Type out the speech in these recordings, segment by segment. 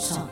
song.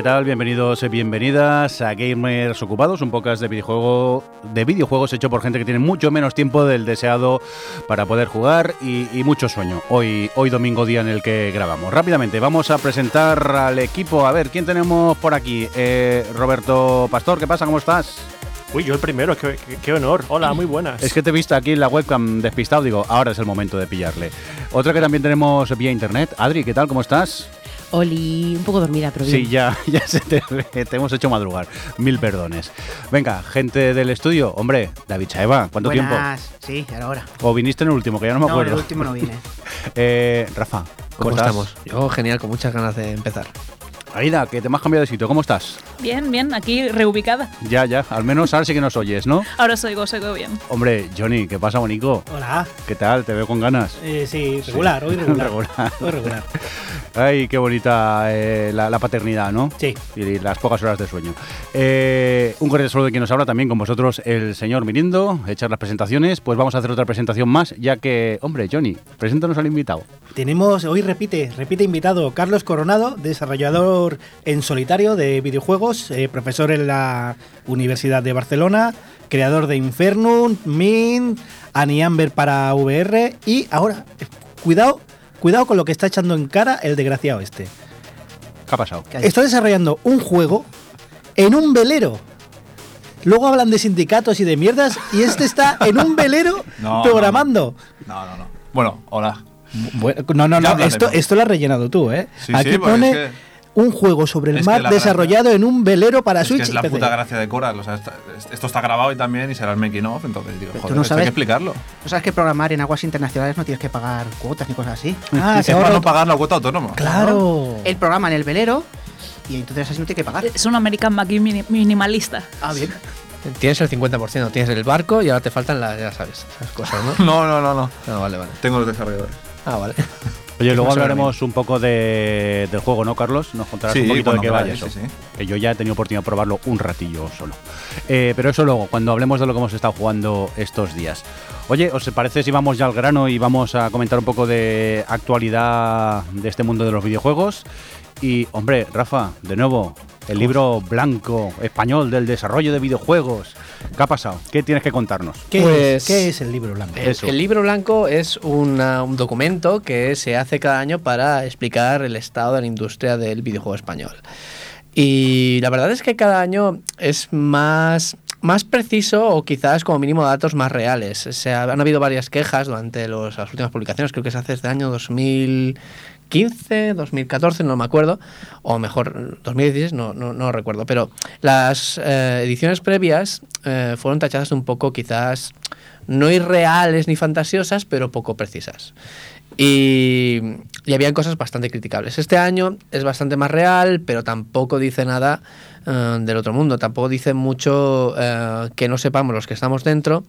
¿Qué tal? Bienvenidos y bienvenidas a Gamers Ocupados, un podcast de videojuego de videojuegos hecho por gente que tiene mucho menos tiempo del deseado para poder jugar y, y mucho sueño. Hoy, hoy domingo día en el que grabamos. Rápidamente vamos a presentar al equipo. A ver, ¿quién tenemos por aquí? Eh, Roberto Pastor, ¿qué pasa? ¿Cómo estás? Uy, yo el primero, qué, qué- qué honor. Hola, muy buenas. Es que te he visto aquí en la webcam despistado, digo, ahora es el momento de pillarle. Otra que también tenemos vía internet. Adri, ¿qué tal? ¿Cómo estás? Oli, un poco dormida, pero bien. Sí, ya, ya se te, hemos hecho madrugar. Mil perdones. Venga, gente del estudio. Hombre, David Chaeva, ¿cuánto Buenas. Sí, era hora. tiempo? ¿O viniste en el último? Que ya no me No, acuerdo. el último no vine. Eh, Rafa, ¿cómo, ¿Cómo, estás? estamos? Yo genial, con muchas ganas de empezar. Aida, que te me has cambiado de sitio. ¿Cómo estás? Bien, bien, aquí reubicada. Ya, ya. Al menos ahora sí que nos oyes, ¿no? Ahora os oigo, os oigo bien. Hombre, Johnny, ¿qué pasa, bonico? Hola. ¿Qué tal? Te veo con ganas. Eh, sí, regular, hoy regular. Regular. Hoy regular. Ay, qué bonita eh, la, la paternidad, ¿no? Sí. Y las pocas horas de sueño. Eh, un cordial saludo de quien nos habla también con vosotros, el señor Mirindo. Echar las presentaciones. Pues vamos a hacer otra presentación más, ya que, hombre, Johnny, preséntanos al invitado. Tenemos, hoy repite, repite invitado Carlos Coronado, desarrollador en solitario de videojuegos, eh, profesor en la Universidad de Barcelona, creador de Infernum, Mint, Aniamber para VR y ahora, eh, cuidado, cuidado con lo que está echando en cara el desgraciado este. ¿Qué ha pasado? Está desarrollando un juego en un velero. Luego hablan de sindicatos y de mierdas y este está en un velero No, programando. No, no, no. Bueno, hola. Bueno, no, no, no, esto, esto lo has rellenado tú, ¿eh? Sí, Aquí sí, pone es que- un juego sobre el es que mar la desarrollado en un velero para Es que Switch. es la PC. puta gracia de Coral. O sea, esta- esto está grabado y también y será el making of. Entonces digo, joder, no esto hay sabes- que explicarlo. ¿No sabes que programar en aguas internacionales no tienes que pagar cuotas ni cosas así? Ah, es se para no pagar la cuota autónoma. Claro. Él programa en el velero y entonces así no tiene que pagar. Es un American Mackie mini- minimalista. Ah, bien. Tienes el 50%, tienes el barco y ahora te faltan las, ya sabes, esas cosas, ¿no? No, no, no, no. Ah, vale, vale. Tengo los desarrolladores. Ah, vale. Oye, luego hablaremos un poco de, del juego, ¿no, Carlos? Nos contarás Sí, un poquito de qué vaya eso. sí, sí. Que yo ya he tenido oportunidad de probarlo un ratillo solo. Eh, pero eso luego, cuando hablemos de lo que hemos estado jugando estos días. Oye, ¿os parece si vamos ya al grano y vamos a comentar un poco de actualidad de este mundo de los videojuegos? Y, hombre, Rafa, de nuevo, el libro blanco español del desarrollo de videojuegos. ¿Qué ha pasado? ¿Qué tienes que contarnos? ¿Qué, Pues- es, qué es el libro blanco? El, Eso. el libro blanco es una- un documento que se hace cada año para explicar el estado de la industria del videojuego español. Y la verdad es que cada año es más, más preciso o quizás como mínimo datos más reales. O sea, han habido varias quejas durante los- las últimas publicaciones, creo que se hace desde el año 2015, 2014, no me acuerdo, o mejor 2016, no, no, no recuerdo, pero las eh, ediciones previas eh, fueron tachadas un poco quizás no irreales ni fantasiosas, pero poco precisas. Y, y habían cosas bastante criticables. Este año es bastante más real, pero tampoco dice nada eh, del otro mundo. Tampoco dice mucho que no sepamos los que estamos dentro.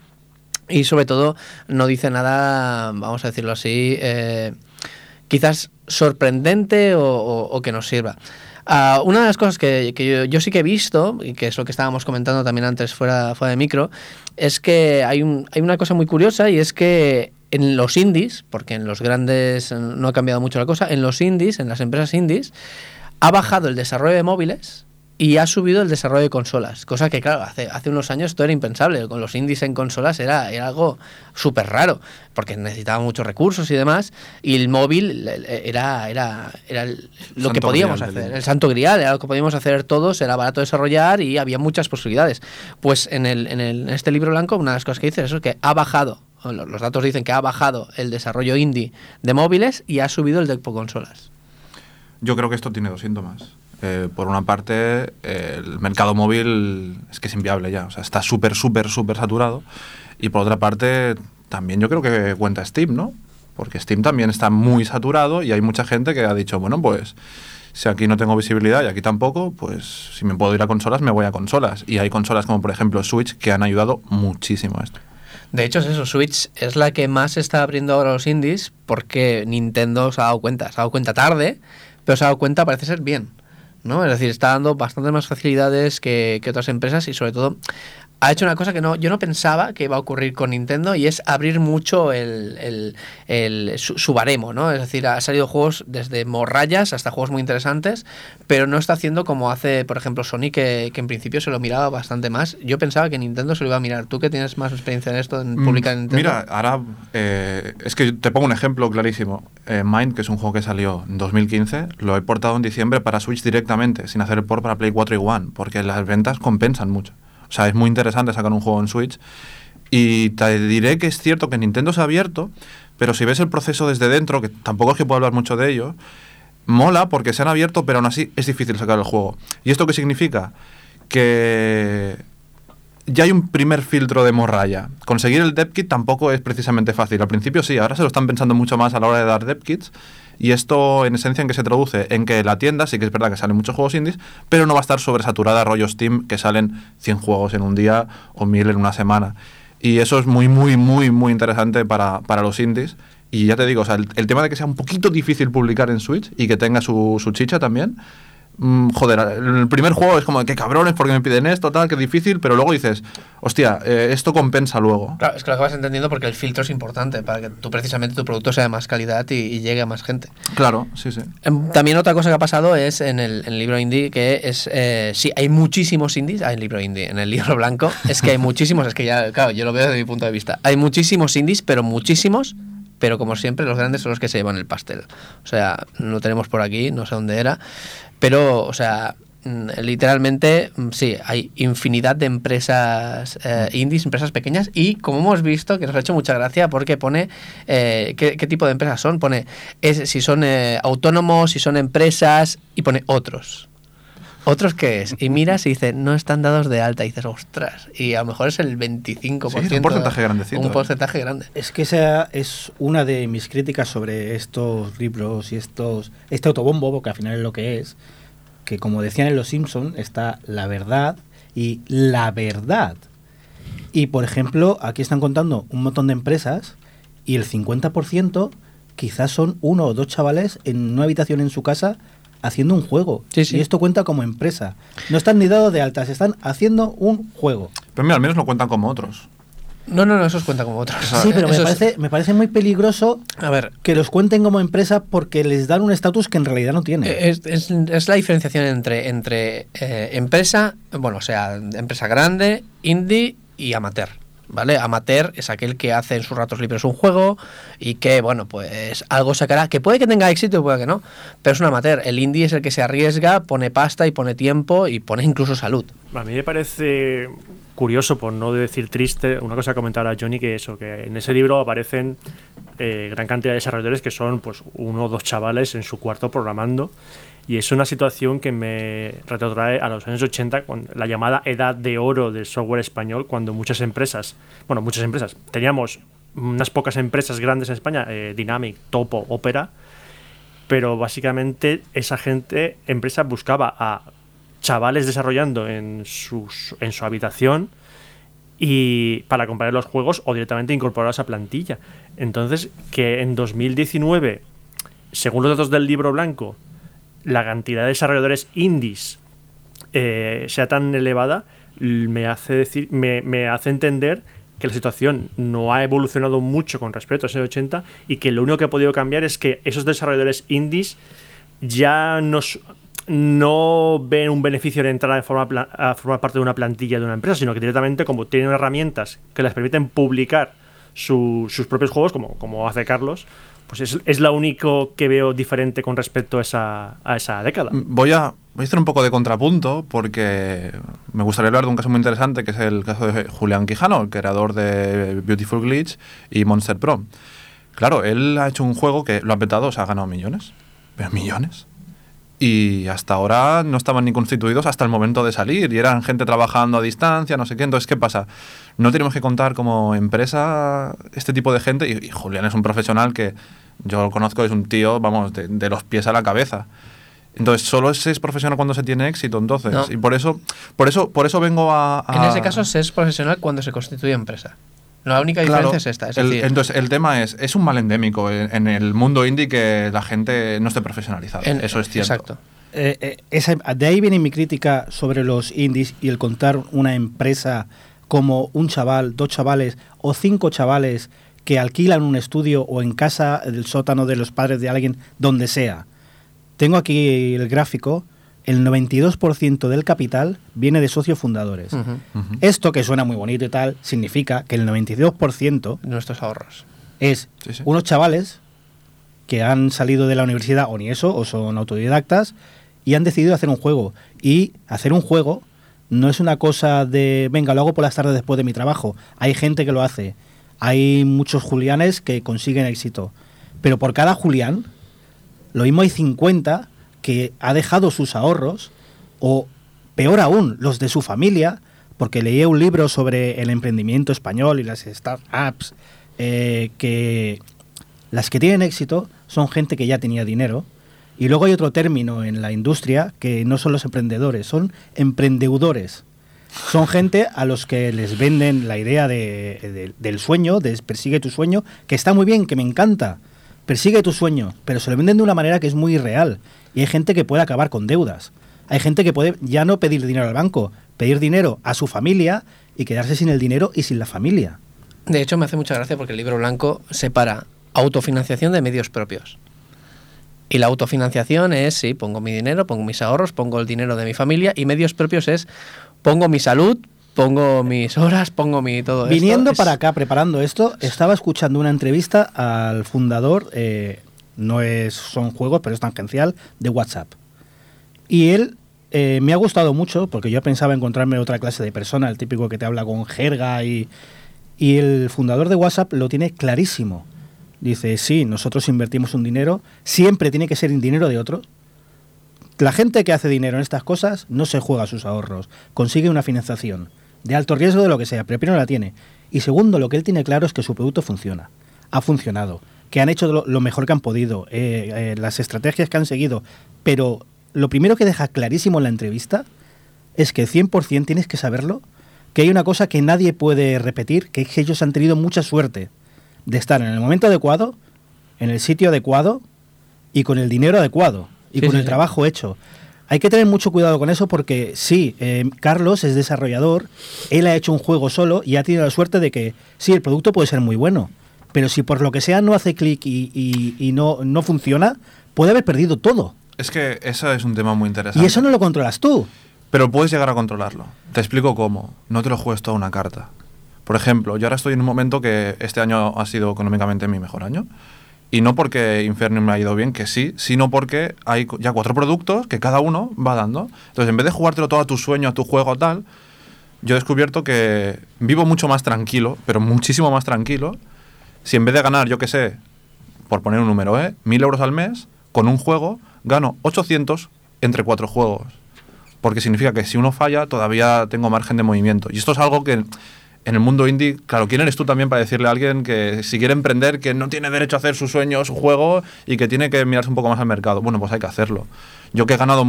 Y sobre todo no dice nada, vamos a decirlo así, quizás sorprendente o, que nos sirva. Ah, una de las cosas que, yo, yo sí que he visto, y que es lo que estábamos comentando también antes fuera, fuera de micro, es que hay, hay una cosa muy curiosa y es que en los indies, porque en los grandes no ha cambiado mucho la cosa, en los indies, en las empresas indies, ha bajado el desarrollo de móviles y ha subido el desarrollo de consolas. Cosa que, claro, hace, hace unos años esto era impensable. Con los indies en consolas era, era algo súper raro, porque necesitaba muchos recursos y demás. Y el móvil era, era, era el- lo Santo que podíamos grial hacer. El santo grial, era lo que podíamos hacer todos, era barato desarrollar y había muchas posibilidades. Pues en, el, en, el- en este libro blanco, una de las cosas que dice es que ha bajado, los datos dicen que ha bajado el desarrollo indie de móviles y ha subido el de consolas. Yo creo que esto tiene dos síntomas. Eh, por una parte, el mercado móvil es que es inviable ya. O sea, está súper, súper, súper saturado. Y por otra parte, también yo creo que cuenta Steam, ¿no? Porque Steam también está muy saturado y hay mucha gente que ha dicho, bueno, pues si aquí no tengo visibilidad y aquí tampoco, pues si me puedo ir a consolas, me voy a consolas. Y hay consolas como por ejemplo Switch que han ayudado muchísimo a esto. De hecho, es eso, Switch es la que más está abriendo ahora los indies porque Nintendo se ha dado cuenta, se ha dado cuenta tarde, pero se ha dado cuenta parece ser bien. ¿No? Es decir, está dando bastante más facilidades que, que otras empresas y sobre todo ha hecho una cosa que no, yo no pensaba que iba a ocurrir con Nintendo y es abrir mucho el, el, el su, su, baremo, ¿no? Es decir, ha salido juegos desde morrayas hasta juegos muy interesantes, pero no está haciendo como hace, por ejemplo, Sony, que, que en principio se lo miraba bastante más. Yo pensaba que Nintendo se lo iba a mirar. ¿Tú que tienes más experiencia en esto, en publicar en Nintendo? Mira, ahora eh, es que te pongo un ejemplo clarísimo. Eh, Mind, que es un juego que salió en 2015, lo he portado en diciembre para Switch directamente, sin hacer el port para Play 4 y One, porque las ventas compensan mucho. O sea, es muy interesante sacar un juego en Switch. Y te diré que es cierto que Nintendo se ha abierto, pero si ves el proceso desde dentro, que tampoco es que pueda hablar mucho de ello, mola porque se han abierto, pero aún así es difícil sacar el juego. ¿Y esto qué significa? Que ya hay un primer filtro de morralla. Conseguir el dev kit tampoco es precisamente fácil. Al principio sí, ahora se lo están pensando mucho más a la hora de dar dev kits. Y esto, en esencia, en que se traduce en que la tienda sí que es verdad que salen muchos juegos indies, pero no va a estar sobresaturada rollo Steam, que salen 100 juegos en un día o 1000 en una semana. Y eso es muy, muy, muy, muy interesante para, para los indies. Y ya te digo, o sea, el, el, tema de que sea un poquito difícil publicar en Switch y que tenga su, su chicha también. Mmm, joder, el primer juego es como, qué cabrones, porque me piden esto, tal, qué difícil, pero luego dices, hostia, eh, esto compensa luego. Claro, es que lo acabas entendiendo porque el filtro es importante para que tú precisamente tu producto sea de más calidad y, y llegue a más gente. Claro, sí, sí. También otra cosa que ha pasado es en el, en el libro indie que es, eh, sí, hay muchísimos indies, hay en el libro indie, en el libro blanco, es que hay muchísimos, es que ya, claro, yo lo veo desde mi punto de vista, hay muchísimos indies, pero muchísimos pero como siempre los grandes son los que se llevan el pastel. O sea, no tenemos por aquí, no sé dónde era, pero, o sea, literalmente, sí, hay infinidad de empresas eh, indies, empresas pequeñas y como hemos visto, que nos ha hecho mucha gracia porque pone eh, ¿qué, qué, tipo de empresas son, pone es, si son eh, autónomos, si son empresas y pone otros. ¿Otros qué es? Y miras y dice, no están dados de alta. Y dices, ostras. Y a lo mejor es el 25%. Sí, un porcentaje grandecito. Un porcentaje grande. Es que esa es una de mis críticas sobre estos libros y estos este autobombo, porque al final es lo que es. Que como decían en Los Simpson está la verdad y la verdad. Y por ejemplo, aquí están contando un montón de empresas y el 50% quizás son uno o dos chavales en una habitación en su casa haciendo un juego. Sí, sí. Y esto cuenta como empresa. No están ni dados de altas, están haciendo un juego. Pero mira, al menos lo cuentan como otros. No, no, no, esos cuentan como otros. Sí, pero me parece, me parece, muy peligroso a ver, que los cuenten como empresa porque les dan un estatus que en realidad no tienen. Es, es, es, la diferenciación entre, entre eh, empresa, bueno, o sea, empresa grande, indie y amateur. ¿Vale? Amateur es aquel que hace en sus ratos libres un juego y que, bueno, pues algo sacará, que puede que tenga éxito, puede que no, pero es un amateur. El indie es el que se arriesga, pone pasta y pone tiempo y pone incluso salud. A mí me parece curioso, por no decir triste, una cosa que comentaba Johnny, que eso, que en ese libro aparecen eh, gran cantidad de desarrolladores que son pues uno o dos chavales en su cuarto programando y es una situación que me retrotrae a los años 80, con la llamada edad de oro del software español, cuando muchas empresas, bueno, muchas empresas, teníamos unas pocas empresas grandes en España, eh, Dynamic, Topo, Opera, pero básicamente esa gente, empresa, buscaba a chavales desarrollando en, sus, en su habitación y para comprar los juegos o directamente incorporarlos a plantilla. Entonces, que en 2019, según los datos del libro blanco, la cantidad de desarrolladores indies eh, sea tan elevada me hace decir me, me, hace entender que la situación no ha evolucionado mucho con respecto a ese 80 y que lo único que ha podido cambiar es que esos desarrolladores indies ya no ven un beneficio de entrar a formar, a formar parte de una plantilla de una empresa, sino que directamente como tienen herramientas que les permiten publicar su, sus propios juegos, como, como hace Carlos, pues es, es lo único que veo diferente con respecto a esa, a esa década. Voy a, voy a hacer un poco de contrapunto porque me gustaría hablar de un caso muy interesante que es el caso de Julián Quijano, el creador de Beautiful Glitch y Monster Pro. Claro, él ha hecho un juego que lo ha petado, o sea, ha ganado millones. Pero millones. y hasta ahora no estaban ni constituidos hasta el momento de salir y eran gente trabajando a distancia, no sé qué. Entonces, ¿qué pasa? No tenemos que contar como empresa este tipo de gente y Julián es un profesional que yo lo conozco, es un tío, vamos, de, de los pies a la cabeza. Entonces, solo se es profesional cuando se tiene éxito, entonces. No. Y por eso, por eso, por eso vengo a, a- En ese caso, se es profesional cuando se constituye empresa. La única Claro, diferencia es esta. Es el- decir, entonces, el tema es, es un mal endémico en, en el mundo indie que la gente no esté profesionalizada. en- eso es cierto. Exacto. Eh, eh, esa- de ahí viene mi crítica sobre los indies y el contar una empresa como un chaval, dos chavales o cinco chavales que alquilan un estudio o en casa del sótano de los padres de alguien, donde sea. Tengo aquí el gráfico. El 92% del capital viene de socios fundadores. Esto, que suena muy bonito y tal, significa que el 92% Nuestros ahorros. es Sí, sí. unos chavales que han salido de la universidad o ni eso, o son autodidactas, y han decidido hacer un juego. Y hacer un juego no es una cosa de, venga, lo hago por las tardes después de mi trabajo. Hay gente que lo hace. Hay muchos Julianes que consiguen éxito. Pero por cada Julián, lo mismo hay 50 que ha dejado sus ahorros, o peor aún, los de su familia, porque leí un libro sobre el emprendimiento español y las startups, eh, que las que tienen éxito son gente que ya tenía dinero. Y luego hay otro término en la industria que no son los emprendedores, son emprendedores. Son gente a los que les venden la idea de- de- del sueño, de persigue tu sueño, que está muy bien, que me encanta. Persigue tu sueño, pero se lo venden de una manera que es muy irreal. Y hay gente que puede acabar con deudas. Hay gente que puede ya no pedir dinero al banco, pedir dinero a su familia y quedarse sin el dinero y sin la familia. De hecho, me hace mucha gracia porque el libro blanco separa autofinanciación de medios propios. Y la autofinanciación es, sí, pongo mi dinero, pongo mis ahorros, pongo el dinero de mi familia y medios propios es, pongo mi salud, pongo mis horas, pongo mi todo esto. Viniendo Es- para acá, preparando esto, estaba escuchando una entrevista al fundador, eh, no es, son juegos, pero es tangencial, de WhatsApp. Y él eh, me ha gustado mucho, porque yo pensaba encontrarme otra clase de persona, el típico que te habla con jerga, y, y el fundador de WhatsApp lo tiene clarísimo. Dice, sí, nosotros invertimos un dinero, siempre tiene que ser en dinero de otro. La gente que hace dinero en estas cosas no se juega sus ahorros, consigue una financiación de alto riesgo de lo que sea, pero primero la tiene. Y segundo, lo que él tiene claro es que su producto funciona, ha funcionado, que han hecho lo, mejor que han podido, eh, eh, las estrategias que han seguido. Pero lo primero que deja clarísimo en la entrevista es que 100% tienes que saberlo, que hay una cosa que nadie puede repetir, que es que ellos han tenido mucha suerte de estar en el momento adecuado, en el sitio adecuado y con el dinero adecuado y Sí, con sí, el sí. trabajo hecho. Hay que tener mucho cuidado con eso porque sí, eh, Carlos es desarrollador, él ha hecho un juego solo y ha tenido la suerte de que sí, el producto puede ser muy bueno, pero si por lo que sea no hace clic y, y- y no, no funciona, puede haber perdido todo. Es que eso es un tema muy interesante. Y eso no lo controlas tú. Pero puedes llegar a controlarlo. Te explico cómo. No te lo juegues toda una carta. Por ejemplo, yo ahora estoy en un momento que este año ha sido económicamente mi mejor año. Y no porque Inferno me ha ido bien, que sí, sino porque hay ya cuatro productos que cada uno va dando. Entonces, en vez de jugártelo todo a tu sueño, a tu juego, tal, yo he descubierto que vivo mucho más tranquilo, pero muchísimo más tranquilo, si en vez de ganar, yo qué sé, por poner un número, ¿eh? Mil euros al mes, con un juego, gano 800 entre cuatro juegos. Porque significa que si uno falla, todavía tengo margen de movimiento. Y esto es algo que en el mundo indie, claro, ¿quién eres tú también para decirle a alguien que si quiere emprender, que no tiene derecho a hacer su sueño, su juego y que tiene que mirarse un poco más al mercado? Bueno, pues hay que hacerlo. Yo que he ganado,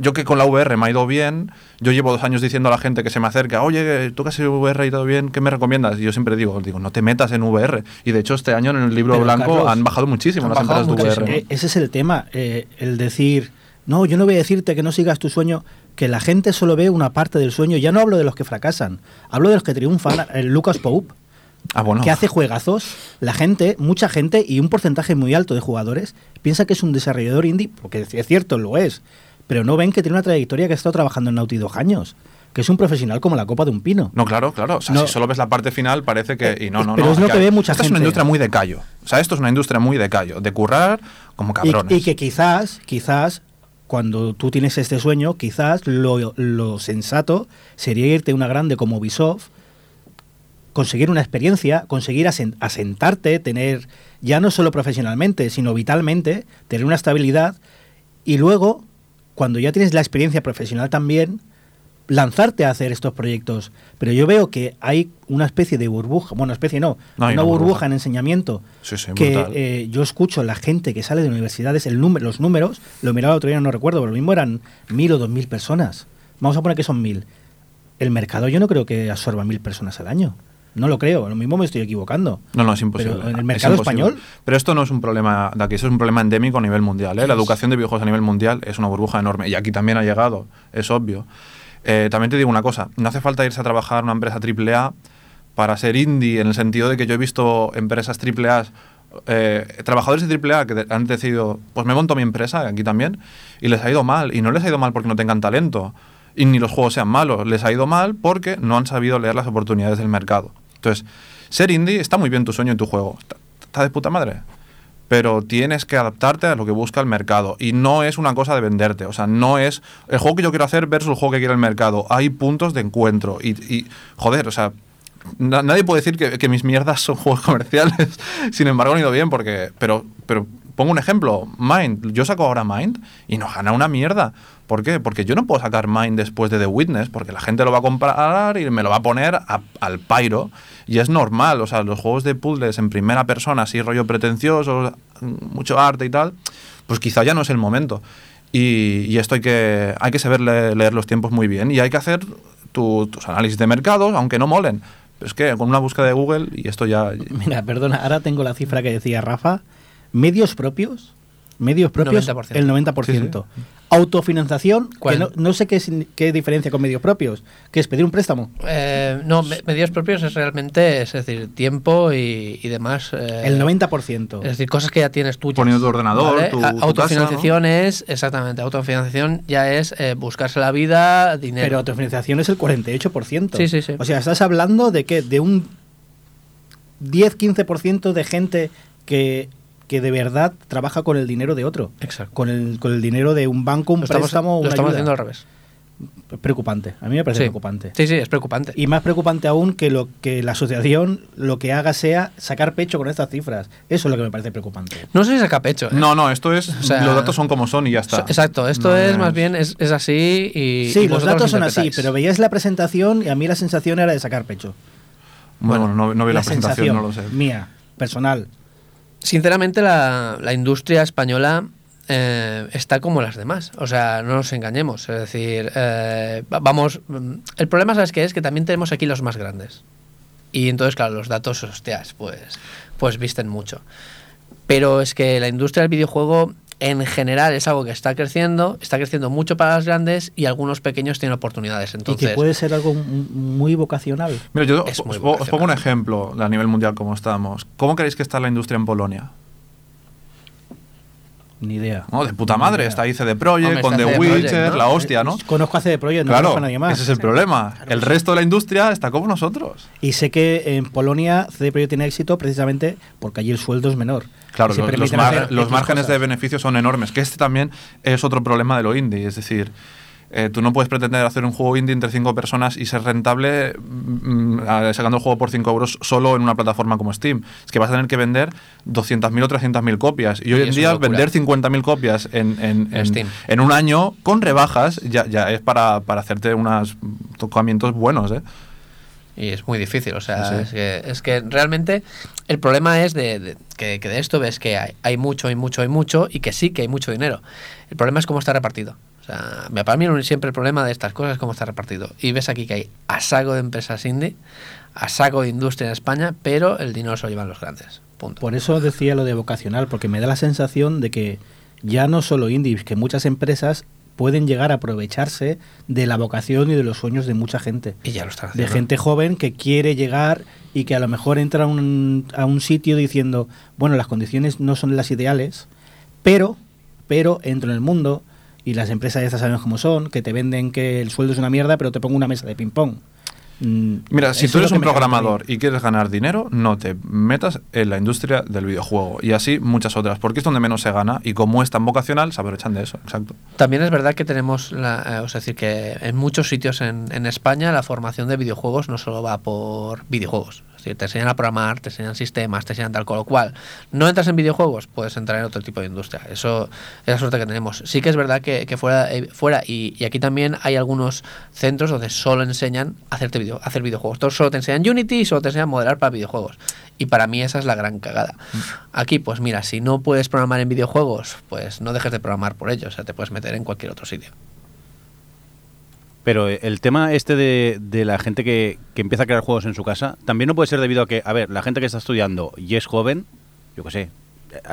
yo que con la VR me ha ido bien, yo llevo dos años diciendo a la gente que se me acerca, oye, tú que has hecho VR y todo bien, ¿qué me recomiendas? Y yo siempre digo, digo, no te metas en VR. Y de hecho este año en el libro Pero, blanco Carlos, han bajado muchísimo han las bajado empresas de. VR. Eh, ese es el tema, eh, el decir, no, yo no voy a decirte que no sigas tu sueño, que la gente solo ve una parte del sueño. Ya no hablo de los que fracasan, hablo de los que triunfan. El Lucas Pope, Ah, bueno. que hace juegazos, la gente, mucha gente y un porcentaje muy alto de jugadores piensa que es un desarrollador indie, porque es cierto, lo es, pero no ven que tiene una trayectoria que ha estado trabajando en Naughty Dog años, que es un profesional como la copa de un pino. No, claro, claro. O sea, No. si solo ves la parte final, parece que. Y no, no, Pero no. es lo hay que ve mucha esta es una gente. industria muy de callo. O sea, esto es una industria muy de callo. De currar como Y, cabrones. y que quizás, quizás, cuando tú tienes este sueño, quizás lo, sensato sería irte a una grande como Ubisoft, conseguir una experiencia, conseguir asen- asentarte, tener, ya no solo profesionalmente, sino vitalmente, tener una estabilidad y luego cuando ya tienes la experiencia profesional también, lanzarte a hacer estos proyectos. Pero yo veo que hay una especie de burbuja, bueno, especie no, una una burbuja, burbuja. en enseñamiento Sí, sí, que eh, yo escucho la gente que sale de universidades, el número, los números, lo miraba el otro día, no recuerdo, pero lo mismo eran mil o dos mil personas. Vamos a poner que son mil. El mercado yo no creo que absorba mil personas al año. No lo creo, lo mismo me estoy equivocando. No, no, es imposible. Pero en el mercado español- Pero esto no es un problema de aquí, eso es un problema endémico a nivel mundial. ¿eh? La educación de videojuegos a nivel mundial es una burbuja enorme. Y aquí también ha llegado, es obvio. Eh, también te digo una cosa, no hace falta irse a trabajar a una empresa AAA para ser indie, en el sentido de que yo he visto empresas AAA, eh, trabajadores de AAA que han decidido, pues me monto mi empresa, aquí también, y les ha ido mal. Y no les ha ido mal porque no tengan talento, y ni los juegos sean malos, les ha ido mal porque no han sabido leer las oportunidades del mercado. Entonces, ser indie está muy bien tu sueño y tu juego, está, está de puta madre pero tienes que adaptarte a lo que busca el mercado. Y no es una cosa de venderte. O sea, no es el juego que yo quiero hacer versus el juego que quiere el mercado. Hay puntos de encuentro. Y, joder, o sea, na- nadie puede decir que, que mis mierdas son juegos comerciales. Sin embargo, han ido bien porque... Pero, pero pongo un ejemplo. Mind. Yo saco ahora Mind y nos gana una mierda. ¿Por qué? Porque yo no puedo sacar Mind después de The Witness, porque la gente lo va a comprar y me lo va a poner al pairo. Y es normal, o sea, los juegos de puzzles en primera persona, así rollo pretencioso, mucho arte y tal, pues quizá ya no es el momento. Y, y esto hay que, hay que saber le- leer los tiempos muy bien y hay que hacer tu- tus análisis de mercados, aunque no molen. Es que con una búsqueda de Google, y esto ya... Mira, perdona, ahora tengo la cifra que decía Rafa. Medios propios, medios propios, 90%. el 90%. Autofinanciación, que no, no sé qué, qué diferencia con medios propios, que es pedir un préstamo. Eh, no, me- medios propios es realmente, es decir, tiempo y, y demás. eh, el 90%. Es decir, cosas que ya tienes tuyas. Poniendo tu ordenador, ¿vale? tu- A- tu autofinanciación es, exactamente, autofinanciación ya es eh, buscarse la vida, dinero. Pero autofinanciación es el 48%. Sí, sí, sí. O sea, estás hablando de que de un 10-15% de gente que, que de verdad trabaja con el dinero de otro. Exacto. Con el, con el dinero de un banco, un lo estamos, préstamo, lo una estamos ayuda. haciendo al revés. Preocupante. A mí me parece Sí. preocupante. Sí, sí, es preocupante. Y más preocupante aún que lo que la asociación lo que haga sea sacar pecho con estas cifras. Eso es lo que me parece preocupante. No sé si saca pecho. ¿eh? No, no, esto es... O sea, los datos son como son y ya está. Exacto, esto No es más bien, es, es así y. sí, y los datos son así, pero veías la presentación y a mí la sensación era de sacar pecho. Bueno, no, no vi la, presentación, no lo sé. mía, personal. Sinceramente, la, la industria española eh, está como las demás. O sea, no nos engañemos. Es decir, eh, va- vamos. mm, El problema, ¿sabes qué es? Que también tenemos aquí los más grandes. Y entonces, claro, los datos, hostias, pues, pues visten mucho. Pero es que la industria del videojuego en general es algo que está creciendo, está creciendo mucho para las grandes y algunos pequeños tienen oportunidades. y Entonces, que puede ser algo muy vocacional. Mira, yo os, muy os pongo- un vocacional. ejemplo a nivel mundial como estamos. ¿Cómo creéis que está la industria en Polonia? Ni idea. No, de puta madre. Está ahí CD Projekt, Hombre, con The CD Witcher, ¿no? la hostia, ¿no? Conozco a CD Projekt, no Claro, conozco a nadie más. ese es el problema. El resto de la industria está como nosotros. Y sé que en Polonia CD Projekt tiene éxito precisamente porque allí el sueldo es menor. Claro, los, los mar- márgenes de beneficio son enormes. Que este también es otro problema de lo indie. Es decir, eh, tú no puedes pretender hacer un juego indie entre cinco personas y ser rentable mm, ah, sacando el juego por 5 euros solo en una plataforma como Steam. Es que vas a tener que vender 200.000 o 300.000 copias. Y hoy Y en día vender 50.000 copias en, en- En Steam. en un año con rebajas ya, ya es para, para hacerte unos tocamientos buenos. ¿eh? Y es muy difícil, o sea, sí. Es, que, es que realmente el problema es de, de- que, que de esto ves que hay, hay mucho, hay mucho, hay mucho y que sí que hay mucho dinero. El problema es cómo está repartido. O sea, me- para mí siempre el problema de estas cosas es cómo está repartido. Y ves aquí que hay a saco de empresas indie, a saco de industria en España, pero el dinero se lo llevan los grandes. Punto. Por eso decía lo de vocacional, porque me da la sensación de que ya no solo indies, que muchas empresas pueden llegar a aprovecharse de la vocación y de los sueños de mucha gente. Y ya lo están De haciendo. gente joven que quiere llegar y que a lo mejor entra a un, a un sitio diciendo, bueno, las condiciones no son las ideales, pero, pero entro en el mundo y las empresas estas sabemos cómo son, que te venden que el sueldo es una mierda, pero te pongo una mesa de ping-pong. Mm, Mira, si eso tú eres un programador y quieres ganar dinero, no te metas en la industria del videojuego. Y así muchas otras, porque es donde menos se gana. Y como es tan vocacional, se aprovechan de eso. Exacto. También es verdad que tenemos, la, eh, o sea, decir, que en muchos sitios en, en España la formación de videojuegos no solo va por videojuegos. Decir, te enseñan a programar, te enseñan sistemas, te enseñan tal, con lo cual no entras en videojuegos, puedes entrar en otro tipo de industria. Eso es la suerte que tenemos. Sí que es verdad que, que fuera, eh, fuera y, y aquí también hay algunos centros donde solo enseñan a hacerte video, a hacer videojuegos. Todos solo te enseñan Unity y solo te enseñan modelar para videojuegos. Y para mí esa es la gran cagada. Aquí, pues mira, si no puedes programar en videojuegos, pues no dejes de programar por ello. O sea, te puedes meter en cualquier otro sitio. Pero el tema este de, de la gente que, que empieza a crear juegos en su casa, también no puede ser debido a que, a ver, la gente que está estudiando y es joven, yo qué sé,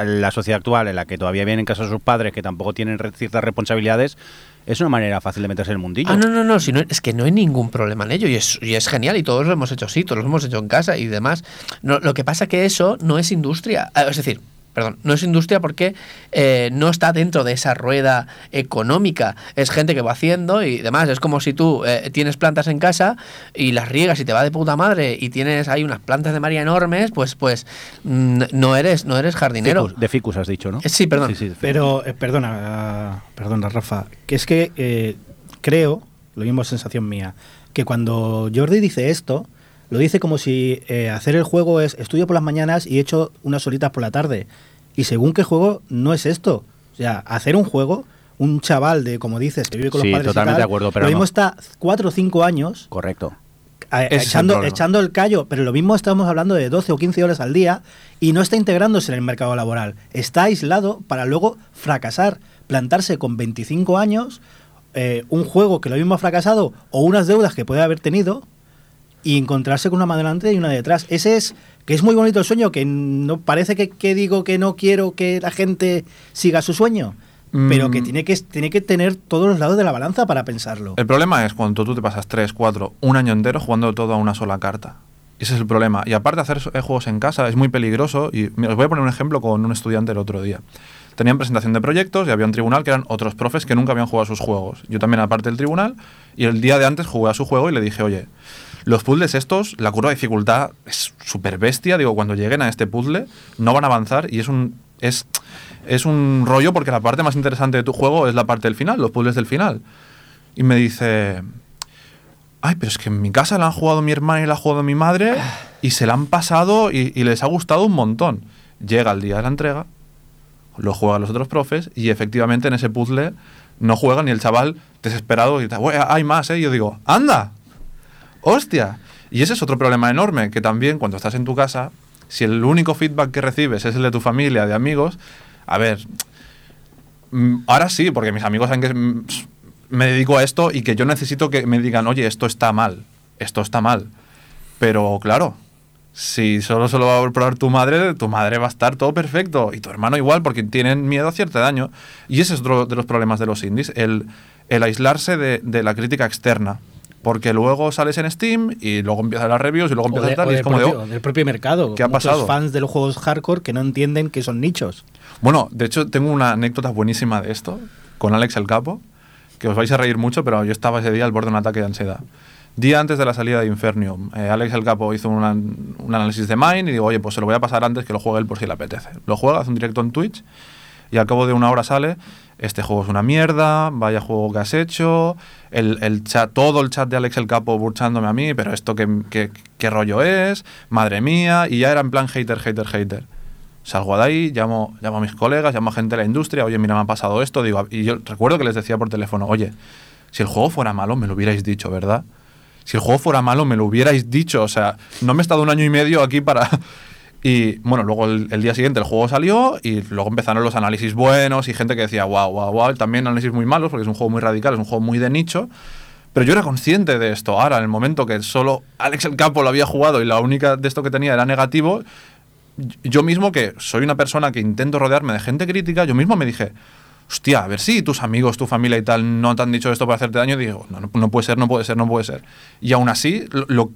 la sociedad actual en la que todavía vienen en casa sus padres que tampoco tienen ciertas responsabilidades, es una manera fácil de meterse en el mundillo. Ah, no, no, no, si no, es que no hay ningún problema en ello y es, y es genial y todos lo hemos hecho así, todos lo hemos hecho en casa y demás. No, lo que pasa que eso no es industria, Ah, es decir, perdón, no es industria porque eh, no está dentro de esa rueda económica, es gente que va haciendo y demás, es como si tú eh, tienes plantas en casa y las riegas y te va de puta madre y tienes ahí unas plantas de María enormes, pues pues no eres no eres jardinero. Ficus- de ficus has dicho, ¿no? Eh, sí, perdón. Sí. Pero, eh, perdona, perdona, Rafa, que es que eh, creo, lo mismo es sensación mía, que cuando Jordi dice esto, lo dice como si eh, hacer el juego es estudio por las mañanas y echo unas horitas por la tarde. Y según qué juego, no es esto. O sea, hacer un juego, un chaval de, como dices, que vive con Sí, los padres. y totalmente tal, de acuerdo, pero Lo mismo no. está cuatro o cinco años Correcto. a- el echando, problema. echando el callo, pero lo mismo estamos hablando de 12 o 15 horas al día y no está integrándose en el mercado laboral. Está aislado para luego fracasar, plantarse con 25 años, eh, un juego que lo mismo ha fracasado o unas deudas que puede haber tenido y encontrarse con una mano delante y una detrás. Ese es que es muy bonito el sueño, que no parece que, que digo que no quiero que la gente siga su sueño, pero que Mm. tiene que tiene que tener todos los lados de la balanza para pensarlo. El problema es cuando tú te pasas 3, 4, un año entero jugando todo a una sola carta. Ese es el problema. Y aparte hacer eh, juegos en casa es muy peligroso. Y os voy a poner un ejemplo con un estudiante el otro día. Tenían presentación de proyectos y había un tribunal que eran otros profes que nunca habían jugado a sus juegos. Yo también aparte del tribunal y el día de antes jugué a su juego y le dije, oye, los puzzles estos, la curva de dificultad es súper bestia. Digo, cuando lleguen a este puzzle no van a avanzar y es un, es, es un rollo porque la parte más interesante de tu juego es la parte del final, los puzzles del final. Y me dice, ay, pero es que en mi casa la han jugado mi hermana y la ha jugado mi madre y se la han pasado y, y les ha gustado un montón. Llega el día de la entrega, lo juegan los otros profes y efectivamente en ese puzzle no juegan y el chaval desesperado "Güey, hay más, ¿eh? Y yo digo, anda, hostia. Y ese es otro problema enorme, que también cuando estás en tu casa, si el único feedback que recibes es el de tu familia, de amigos, a ver, mm, ahora sí, porque mis amigos saben que mm, me dedico a esto y que yo necesito que me digan, oye, esto está mal, esto está mal. Pero claro, si solo se lo va a probar tu madre, tu madre va a estar todo perfecto. Y tu hermano igual, porque tienen miedo a cierto daño. Y ese es otro de los problemas de los indies, el, el aislarse de, de la crítica externa. Porque luego sales en Steam y luego empiezan las reviews y luego O, empiezan de- tal. Y es como de, propio, "Oh". del propio mercado. ¿Qué ha pasado? fans de los juegos hardcore que no entienden que son nichos. Bueno, de hecho tengo una anécdota buenísima de esto con Alex el Capo, que os vais a reír mucho, pero yo estaba ese día al borde de un ataque de ansiedad. Día antes de la salida de Infernium, eh, Alex el Capo hizo una- un análisis de Mine y digo, oye, pues se lo voy a pasar antes que lo juegue él por si le apetece. Lo juega, hace un directo en Twitch y al cabo de una hora sale, este juego es una mierda, vaya juego que has hecho, el, el chat, todo el chat de Alex el Capo burchándome a mí, pero esto qué, qué- qué rollo es, madre mía, y ya era en plan hater, hater, hater. Salgo de ahí, llamo, llamo a mis colegas, llamo a gente de la industria, oye, mira, me ha pasado esto, digo, y yo recuerdo que les decía por teléfono, oye, si el juego fuera malo, me lo hubierais dicho, ¿verdad? Si el juego fuera malo, me lo hubierais dicho, o sea, no me he estado un año y medio aquí para... Y bueno, luego el, día siguiente el juego salió y luego empezaron los análisis buenos y gente que decía, wow, wow, wow, también análisis muy malos porque es un juego muy radical, es un juego muy de nicho. Pero yo era consciente de esto. Ahora, en el momento que solo Alex el Capo lo había jugado y la única de esto que tenía era negativo, yo mismo que soy una persona que intento rodearme de gente crítica, yo mismo me dije, hostia, a ver si tus amigos, tu familia y tal no te han dicho esto para hacerte daño, digo, no, no, no puede ser, no puede ser, no puede ser. Y aún así lo,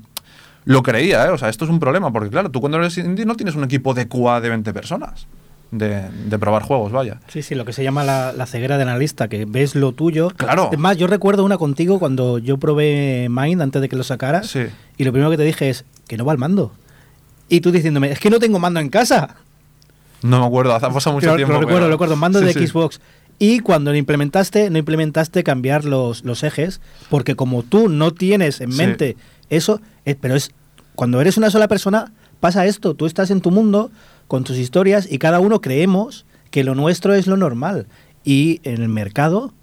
lo, creía, ¿eh? o sea, esto es un problema, porque claro, tú cuando eres indie no tienes un equipo de QA de 20 personas. De, de probar juegos, vaya. Sí, sí, lo que se llama la, la ceguera de analista, que ves lo tuyo. Claro. Es más, yo recuerdo una contigo cuando yo probé Mind antes de que lo sacaras. Sí. Y lo primero que te dije es que no va el mando. Y tú diciéndome, es que no tengo mando en casa. No me acuerdo, hace ha pasado mucho tiempo. Lo recuerdo, lo recuerdo, mando Sí, de sí. Xbox. Y cuando lo implementaste, no implementaste cambiar los, los ejes, porque como tú no tienes en Sí. Eso, eh, pero es cuando eres una sola persona, pasa esto. Tú estás en tu mundo con tus historias y cada uno creemos que lo nuestro es lo normal. Y en el mercado,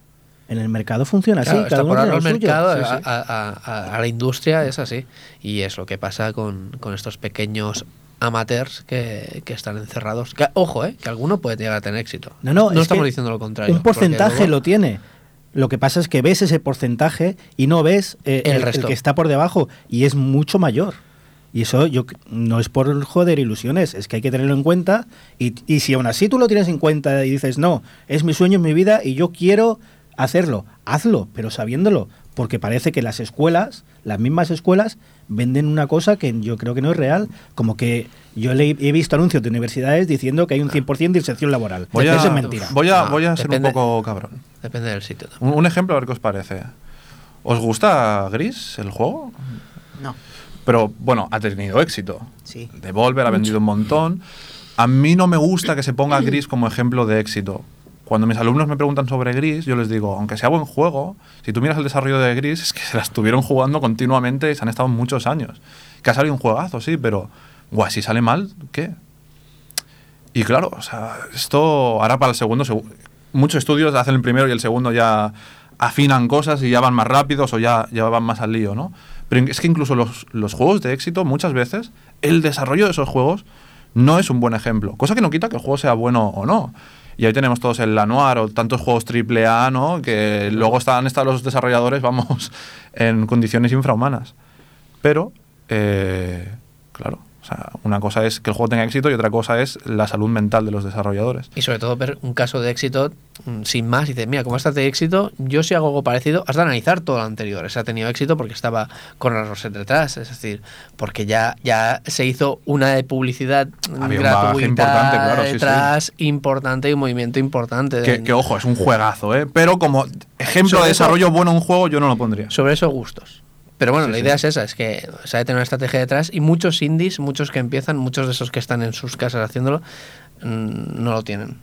en el mercado funciona así. Claro, cada uno tiene lo suyo. mercado, Sí, sí. a, a- a- a la industria es así. Y es lo que pasa con, con estos pequeños amateurs que, que están encerrados. Que, ojo, eh, que alguno puede llegar a tener éxito. No, no, es estamos diciendo lo contrario. Un porcentaje luego- lo tiene. Lo que pasa es que ves ese porcentaje y no ves eh, El el, el resto. que está por debajo y es mucho mayor. Y eso yo no es por joder ilusiones, es que hay que tenerlo en cuenta. Y, y si aún así tú lo tienes en cuenta y dices, no, es mi sueño, es mi vida y yo quiero hacerlo, hazlo, pero sabiéndolo. Porque parece que las escuelas, las mismas escuelas, venden una cosa que yo creo que no es real. Como que yo le, he visto anuncios de universidades diciendo que hay un 100% de inserción laboral. Voy a, Eso es mentira. Voy a, No, voy a ser depende. un poco cabrón. Depende del sitio. Un, un ejemplo, a ver qué os parece. ¿Os gusta Gris, el juego? No, Pero bueno, ha tenido éxito. sí. Devolver ha vendido un montón. A mí no me gusta que se ponga Gris como ejemplo de éxito. Cuando mis alumnos me preguntan sobre Gris, yo les digo, aunque sea buen juego, si tú miras el desarrollo de Gris, es que se la estuvieron jugando continuamente y se han estado muchos años. Que ha salido un juegazo, sí, pero, guay, si sale mal, ¿qué? Y claro, o sea, esto ahora para el segundo, segu- muchos estudios hacen el primero y el segundo ya afinan cosas y ya van más rápidos o ya, ya van más al lío, ¿no? Pero es que incluso los, los juegos de éxito, muchas veces, el desarrollo de esos juegos no es un buen ejemplo. Cosa que no quita que el juego sea bueno o no. Y ahí tenemos todos el Lanoir o tantos juegos triple A, ¿no? Que luego están, están los desarrolladores, vamos, en condiciones infrahumanas. Pero, eh, claro, sea, una cosa es que el juego tenga éxito y otra cosa es la salud mental de los desarrolladores. Y sobre todo ver un caso de éxito mm, sin más y dices, mira, como está de éxito, yo si hago algo parecido, has de analizar todo lo anterior. Ese ha tenido éxito porque estaba con la Roset detrás, es decir, porque ya, ya se hizo una de publicidad Había un gratuita importante, claro, sí, sí. detrás, importante y un movimiento importante. Que, de- que, ojo, es un juegazo, ¿eh? Pero como ejemplo Sobre de eso- desarrollo bueno un juego, yo no lo pondría. sobre esos gustos. Pero bueno, Sí, la sí. idea es esa, es que se ha de tener una estrategia detrás y muchos indies, muchos que empiezan, muchos de esos que están en sus casas haciéndolo, mm, no lo tienen.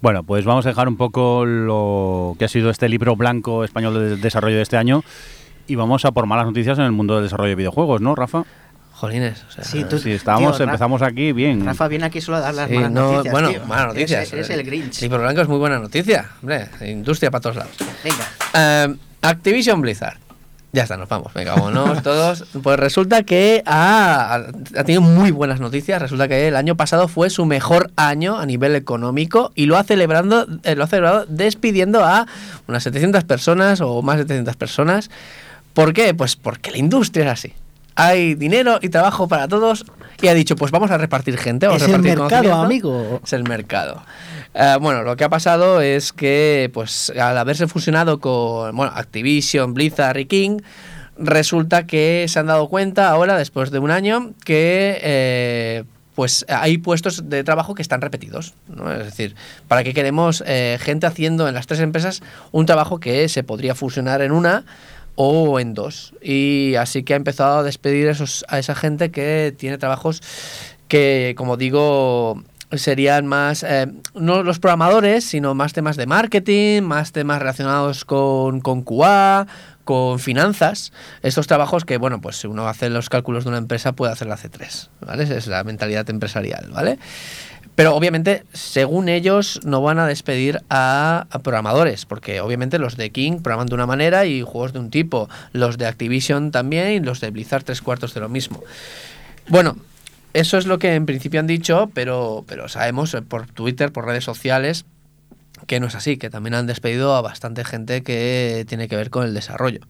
Bueno, pues vamos a dejar un poco lo que ha sido este libro blanco español de desarrollo de este año y vamos a por malas noticias en el mundo del desarrollo de videojuegos, ¿no, Rafa? Jolines, o sea, Sí, tú- estábamos, tío, empezamos aquí bien. Rafa viene aquí solo a dar las Sí, malas no, noticias. bueno, tío. malas noticias. Eres, eres el Grinch. Libro Blanco es muy buena noticia. Hombre, industria para todos lados. Venga. Eh, Activision Blizzard. Ya está, nos vamos. Venga, vámonos todos. Pues resulta que ha, tenido muy buenas noticias. Resulta que el año pasado fue su mejor año a nivel económico y lo ha celebrando, eh, lo ha celebrado despidiendo a unas 700 personas o más de 700 personas. ¿Por qué? Pues porque la industria es así. Hay dinero y trabajo para todos y ha dicho, pues vamos a repartir gente. Vamos Es a el repartir mercado, conocimiento. amigo. Es el mercado. Eh, bueno, lo que ha pasado es que, pues, al haberse fusionado con bueno, Activision, Blizzard y King, resulta que se han dado cuenta ahora, después de un año, que eh, pues hay puestos de trabajo que están repetidos. ¿no? Es decir, ¿para qué queremos eh, gente haciendo en las tres empresas un trabajo que se podría fusionar en una? O en dos. Y así que ha empezado a despedir esos, a esa gente que tiene trabajos que, como digo, serían más, eh, no los programadores, sino más temas de marketing, más temas relacionados con, con QA, con finanzas. Estos trabajos que, bueno, pues si uno hace los cálculos de una empresa puede hacer la C3, ¿vale? Es la mentalidad empresarial, ¿vale? Pero obviamente, según ellos, no van a despedir a, programadores, porque obviamente los de King programan de una manera y juegos de un tipo, los de Activision también y los de Blizzard tres cuartos de lo mismo. Bueno, eso es lo que en principio han dicho, pero, pero sabemos eh, por Twitter, por redes sociales, que no es así, que también han despedido a bastante gente que tiene que ver con el desarrollo.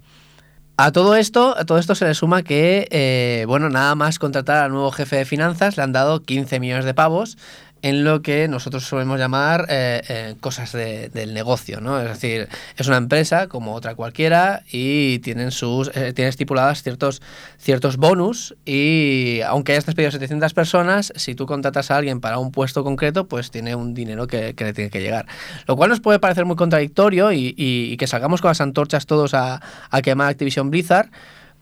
A todo esto, a todo esto se le suma que, eh, bueno, nada más contratar al nuevo jefe de finanzas, le han dado 15 millones de pavos en lo que nosotros solemos llamar eh, eh, cosas de- del negocio, ¿no? Es decir, es una empresa como otra cualquiera y tienen sus eh, tiene estipuladas ciertos ciertos bonus y aunque hayas despedido 700 personas, si tú contratas a alguien para un puesto concreto, pues tiene un dinero que, que le tiene que llegar. Lo cual nos puede parecer muy contradictorio y, y- y que salgamos con las antorchas todos a, a quemar Activision Blizzard,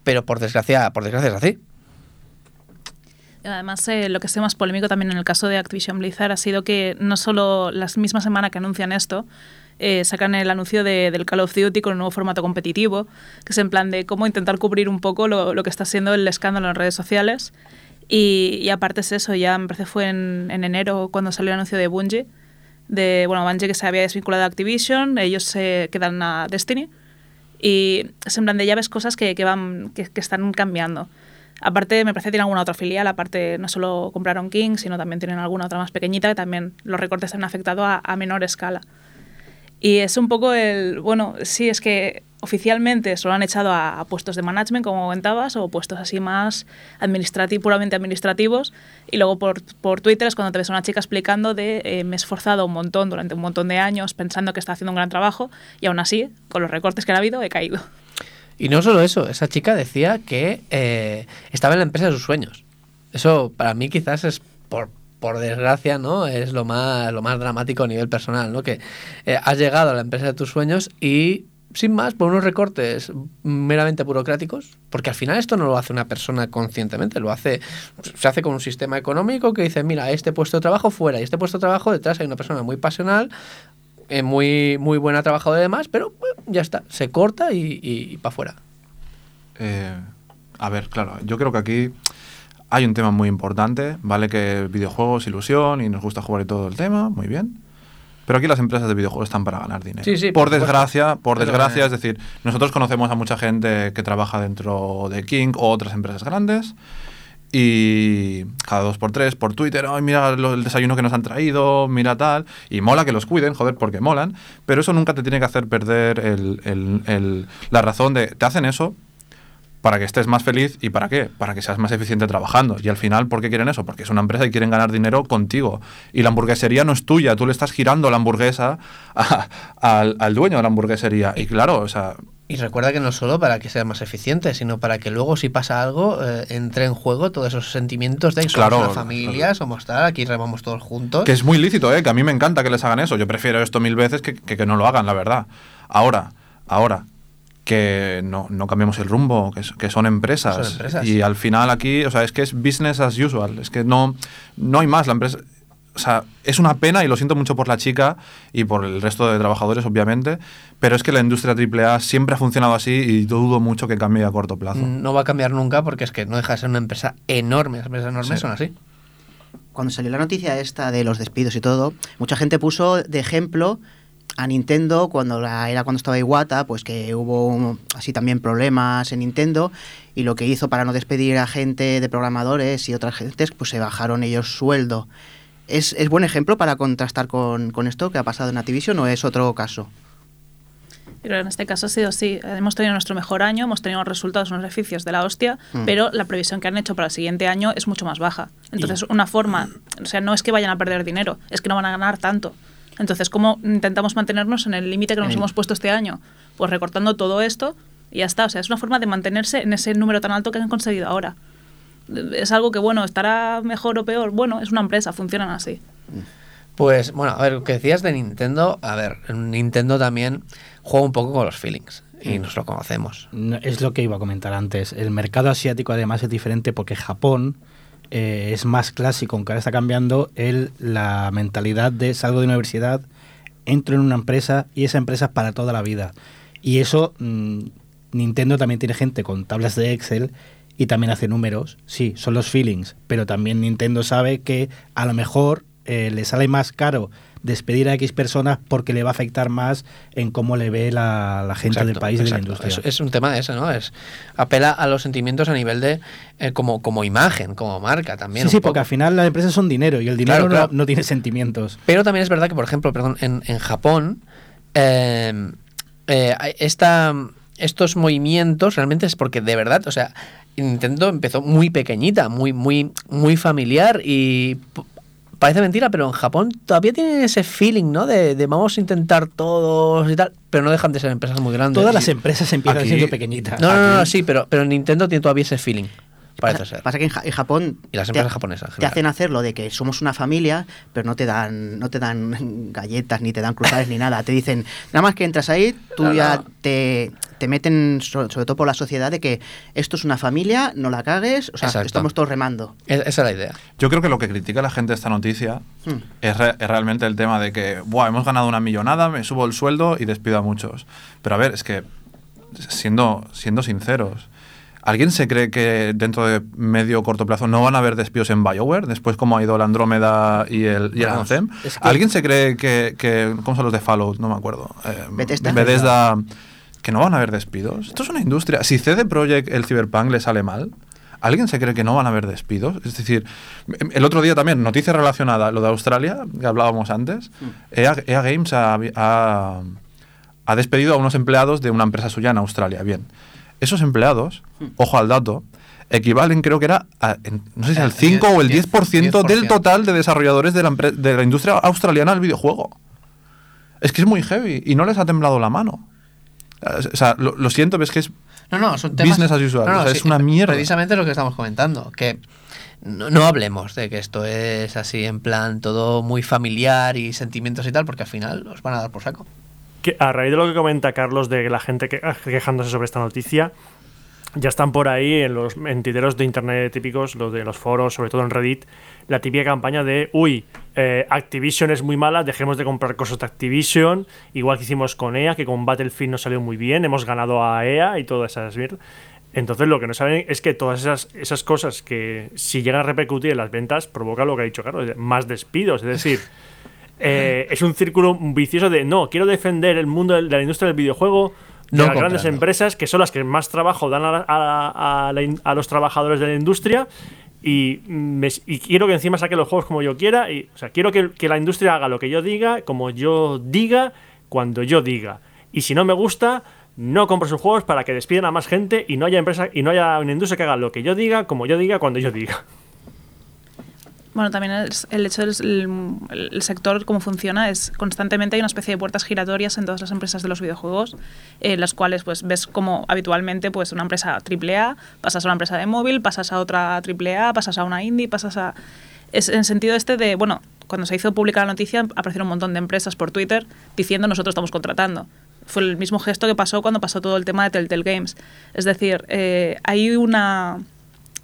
pero por desgracia, por desgracia es así. Además, eh, lo que sido más polémico también en el caso de Activision Blizzard ha sido que no solo la misma semana que anuncian esto, eh, sacan el anuncio de- del Call of Duty con un nuevo formato competitivo, que es en plan de cómo intentar cubrir un poco lo, lo que está siendo el escándalo en redes sociales. Y, y aparte es eso, ya me parece fue en, en enero cuando salió el anuncio de Bungie, de, bueno, Bungie que se había desvinculado de Activision, ellos se quedan a Destiny. Y es en plan de ya ves cosas que, que van, que, que están cambiando. Aparte, me parece que tienen alguna otra filial, aparte no solo compraron King, sino también tienen alguna otra más pequeñita que también los recortes han afectado a, menor escala. Y es un poco el, bueno, sí, es que oficialmente solo han echado a, puestos de management, como comentabas, o puestos así más administrati puramente administrativos. Y luego por, por Twitter es cuando te ves a una chica explicando de eh, me he esforzado un montón durante un montón de años pensando que está haciendo un gran trabajo y aún así, con los recortes que han habido, he caído. Y no solo eso, esa chica decía que eh, estaba en la empresa de sus sueños. Eso para mí quizás es por, por desgracia, ¿no? Es lo más, lo más dramático a nivel personal, ¿no? Que eh, has llegado a la empresa de tus sueños y sin más, por unos recortes meramente burocráticos, porque al final esto no lo hace una persona conscientemente, lo hace, se hace con un sistema económico que dice, mira, este puesto de trabajo fuera y este puesto de trabajo detrás hay una persona muy pasional, eh, muy, muy buena trabajadora y demás, pero bueno, ya está, se corta y, y, para afuera. Eh, a ver, claro, yo creo que aquí hay un tema muy importante, ¿vale? Que videojuegos, ilusión y nos gusta jugar y todo el tema, muy bien. Pero aquí las empresas de videojuegos están para ganar dinero. Sí, sí, por, desgracia, por Pero, desgracia, es decir, nosotros conocemos a mucha gente que trabaja dentro de King o otras empresas grandes y cada dos por tres por Twitter, ay, mira el desayuno que nos han traído, mira tal, y mola que los cuiden, joder, porque molan, pero eso nunca te tiene que hacer perder el- el- el- la razón de, te hacen eso para que estés más feliz y para qué, para que seas más eficiente trabajando. Y al final, ¿por qué quieren eso? Porque es una empresa y quieren ganar dinero contigo. Y la hamburguesería no es tuya, tú le estás girando la hamburguesa al, al dueño de la hamburguesería. Y claro, o sea, Y recuerda que no solo para que sea más eficiente, sino para que luego si pasa algo eh, entre en juego todos esos sentimientos de somos Claro, una familia, somos tal, aquí remamos todos juntos. Que es muy lícito, ¿eh? que a mí me encanta que les hagan eso. Yo prefiero esto mil veces que, que, que no lo hagan, la verdad. Ahora, ahora, que no, no cambiemos el rumbo, que, que son, empresas. Son empresas. Y al final aquí, o sea, es que es business as usual. Es que no, no hay más. La empresa. O sea, es una pena y lo siento mucho por la chica y por el resto de trabajadores, obviamente, pero es que la industria AAA siempre ha funcionado así y dudo mucho que cambie a corto plazo. No va a cambiar nunca porque es que no deja de ser una empresa enorme. Las empresas enormes Sí. son así. Cuando salió la noticia esta de los despidos y todo, mucha gente puso de ejemplo a Nintendo cuando la- era cuando estaba Iwata, pues que hubo un- así también problemas en Nintendo y lo que hizo para no despedir a gente de programadores y otras gentes, pues se bajaron ellos sueldo. ¿Es, es buen ejemplo para contrastar con, con esto que ha pasado en Activision o es otro caso? Pero en este caso ha sido así. Hemos tenido nuestro mejor año, hemos tenido unos resultados, unos beneficios de la hostia, Mm. pero la previsión que han hecho para el siguiente año es mucho más baja. Entonces, una forma, o sea, no es que vayan a perder dinero, es que no van a ganar tanto. Entonces, ¿cómo intentamos mantenernos en el límite que nos hemos puesto este año? Pues recortando todo esto y ya está. O sea, es una forma de mantenerse en ese número tan alto que han conseguido ahora. Es algo que, bueno, estará mejor o peor. Bueno, es una empresa, funcionan así. Pues bueno, a ver, lo que decías de Nintendo, a ver, Nintendo también juega un poco con los feelings y nos lo conocemos. No, Es lo que iba a comentar antes. El mercado asiático además es diferente porque Japón eh, es más clásico, aunque ahora está cambiando el, la mentalidad de salgo de universidad, entro en una empresa y esa empresa es para toda la vida. Y eso, mm, Nintendo también tiene gente con tablas de Excel y también hace números. Sí, son los feelings, pero también Nintendo sabe que a lo mejor eh, le sale más caro despedir a X personas porque le va a afectar más en cómo le ve la, la gente del país y de la industria. Es, es un tema de ese, ¿no? Es apela a los sentimientos a nivel de eh, como, como imagen, como marca también. Sí, sí, porque al final las empresas son dinero y el dinero Claro, no- claro. No, tiene sentimientos. Pero también es verdad que, por ejemplo, perdón, en, en Japón, eh, eh, esta- estos movimientos realmente es porque de verdad, o sea, Nintendo empezó muy pequeñita, muy, muy, muy familiar y parece mentira, pero en Japón todavía tienen ese feeling, ¿no? De, de vamos a intentar todos y tal, pero no dejan de ser empresas muy grandes. Todas las empresas empiezan aquí- siendo pequeñitas. No, no, no, no, sí, pero, pero Nintendo tiene todavía ese feeling. Parece pasa, ser. pasa que en, Ja- en Japón Y las te- empresas japonesas. en te hacen hacerlo de que somos una familia, pero no te dan no te dan galletas ni te dan cruzadas ni nada. Te dicen, nada más que entras ahí, tú No, ya no. te, te meten, so- sobre todo por la sociedad, de que esto es una familia, no la cagues, o sea, Exacto. estamos todos remando. Es- Esa es la idea. Yo creo que lo que critica la gente de esta noticia Hmm. es, re- es realmente el tema de que, Buah, hemos ganado una millonada, me subo el sueldo y despido a muchos. Pero a ver, es que, siendo, siendo sinceros, ¿alguien se cree que dentro de medio o corto plazo no van a haber despidos en BioWare? Después como ha ido el Andrómeda y el, y el Vamos, Anthem. es que- ¿Alguien se cree que, que- ¿Cómo son los de Fallout? No me acuerdo. Eh, Bethesda. Bethesda, que no van a haber despidos. Esto es una industria. Si CD Projekt, el Cyberpunk, le sale mal, ¿alguien se cree que no van a haber despidos? Es decir, el otro día también, noticia relacionada, lo de Australia, que hablábamos antes, EA, EA Games ha, ha- ha despedido a unos empleados de una empresa suya en Australia. Bien, esos empleados, ojo al dato, equivalen creo que era, a- no sé si El al 5 o el 10, 10%, del 10%. total de desarrolladores de la, de la industria australiana del videojuego. Es que es muy heavy y no les ha temblado la mano. O sea, lo, lo siento, pero es que es No, no, son temas... Business as usual, No, no, o sea, sí, es una mierda. Precisamente lo que estamos comentando, que no, no hablemos de que esto es así en plan todo muy familiar y sentimientos y tal, porque al final os van a dar por saco. A raíz de lo que comenta Carlos de la gente que, quejándose sobre esta noticia, ya están por ahí en los mentideros de internet típicos, los de los foros, sobre todo en Reddit, la típica campaña de, uy, eh, Activision es muy mala, dejemos de comprar cosas de Activision, igual que hicimos con EA, que con Battlefield no salió muy bien, hemos ganado a EA y todas esas. Entonces lo que no saben es que todas esas, esas cosas que si llegan a repercutir en las ventas provoca lo que ha dicho Carlos, más despidos, es decir... eh, es un círculo vicioso de no, quiero defender el mundo de la industria del videojuego, de No las grandes empresas que son las que más trabajo dan a, a- a a los trabajadores de la industria y, me- y quiero que encima saque los juegos como yo quiera. Y, o sea, quiero que, que la industria haga lo que yo diga, como yo diga, cuando yo diga. Y si no me gusta, no compro sus juegos para que despidan a más gente y no haya empresa y no haya una industria que haga lo que yo diga, como yo diga, cuando yo diga. Bueno, también el hecho del el, el sector, cómo funciona, es constantemente hay una especie de puertas giratorias en todas las empresas de los videojuegos, en las cuales pues ves como habitualmente pues una empresa AAA, pasas a una empresa de móvil, pasas a otra AAA, pasas a una indie, pasas a... Es en sentido este de, bueno, cuando se hizo pública la noticia aparecieron un montón de empresas por Twitter diciendo nosotros estamos contratando. Fue el mismo gesto que pasó cuando pasó todo el tema de Telltale Games. Es decir, eh, hay una...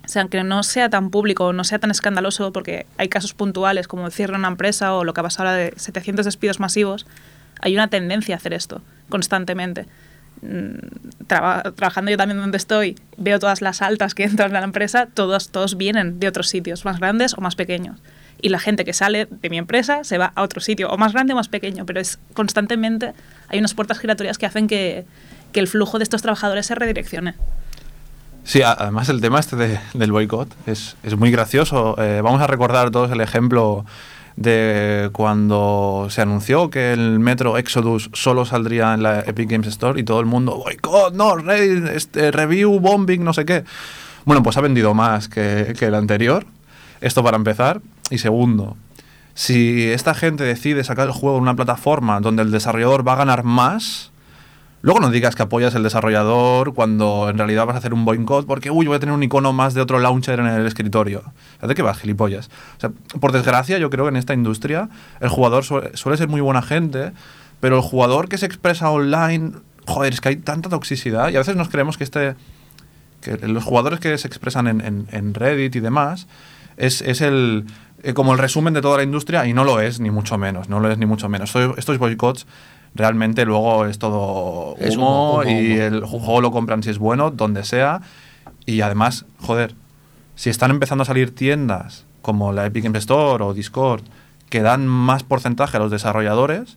O sea, aunque no sea tan público, no sea tan escandaloso, porque hay casos puntuales como el cierre de una empresa o lo que ha pasado ahora de 700 despidos masivos, hay una tendencia a hacer esto constantemente. Mm, traba- trabajando yo también donde estoy, veo todas las altas que entran a la empresa, todos, todos vienen de otros sitios, más grandes o más pequeños. Y la gente que sale de mi empresa se va a otro sitio, o más grande o más pequeño, pero es constantemente, hay unas puertas giratorias que hacen que, que el flujo de estos trabajadores se redireccione. Sí, además el tema este de- del boicot es, es muy gracioso. Eh, vamos a recordar todos el ejemplo de cuando se anunció que el Metro Exodus solo saldría en la Epic Games Store y todo el mundo, boicot, no, Reddit, este, review, bombing, no sé qué. Bueno, pues ha vendido más que, que el anterior. Esto para empezar. Y segundo, si esta gente decide sacar el juego en una plataforma donde el desarrollador va a ganar más, Luego no digas que apoyas el desarrollador cuando en realidad vas a hacer un boicot porque, uy, voy a tener un icono más de otro launcher en el escritorio. ¿De qué vas, gilipollas? O sea, por desgracia, yo creo que en esta industria el jugador suele, ser muy buena gente, pero el jugador que se expresa online, joder, es que hay tanta toxicidad y a veces nos creemos que este que los jugadores que se expresan en, en- Reddit y demás es, es el eh, como el resumen de toda la industria y no lo es ni mucho menos, no lo es ni mucho menos. Esto- estos boicots realmente luego es todo Es humo, humo, humo, y humo. el juego lo compran si es bueno, donde sea y además, joder, si están empezando a salir tiendas como la Epic Games Store o Discord que dan más porcentaje a los desarrolladores,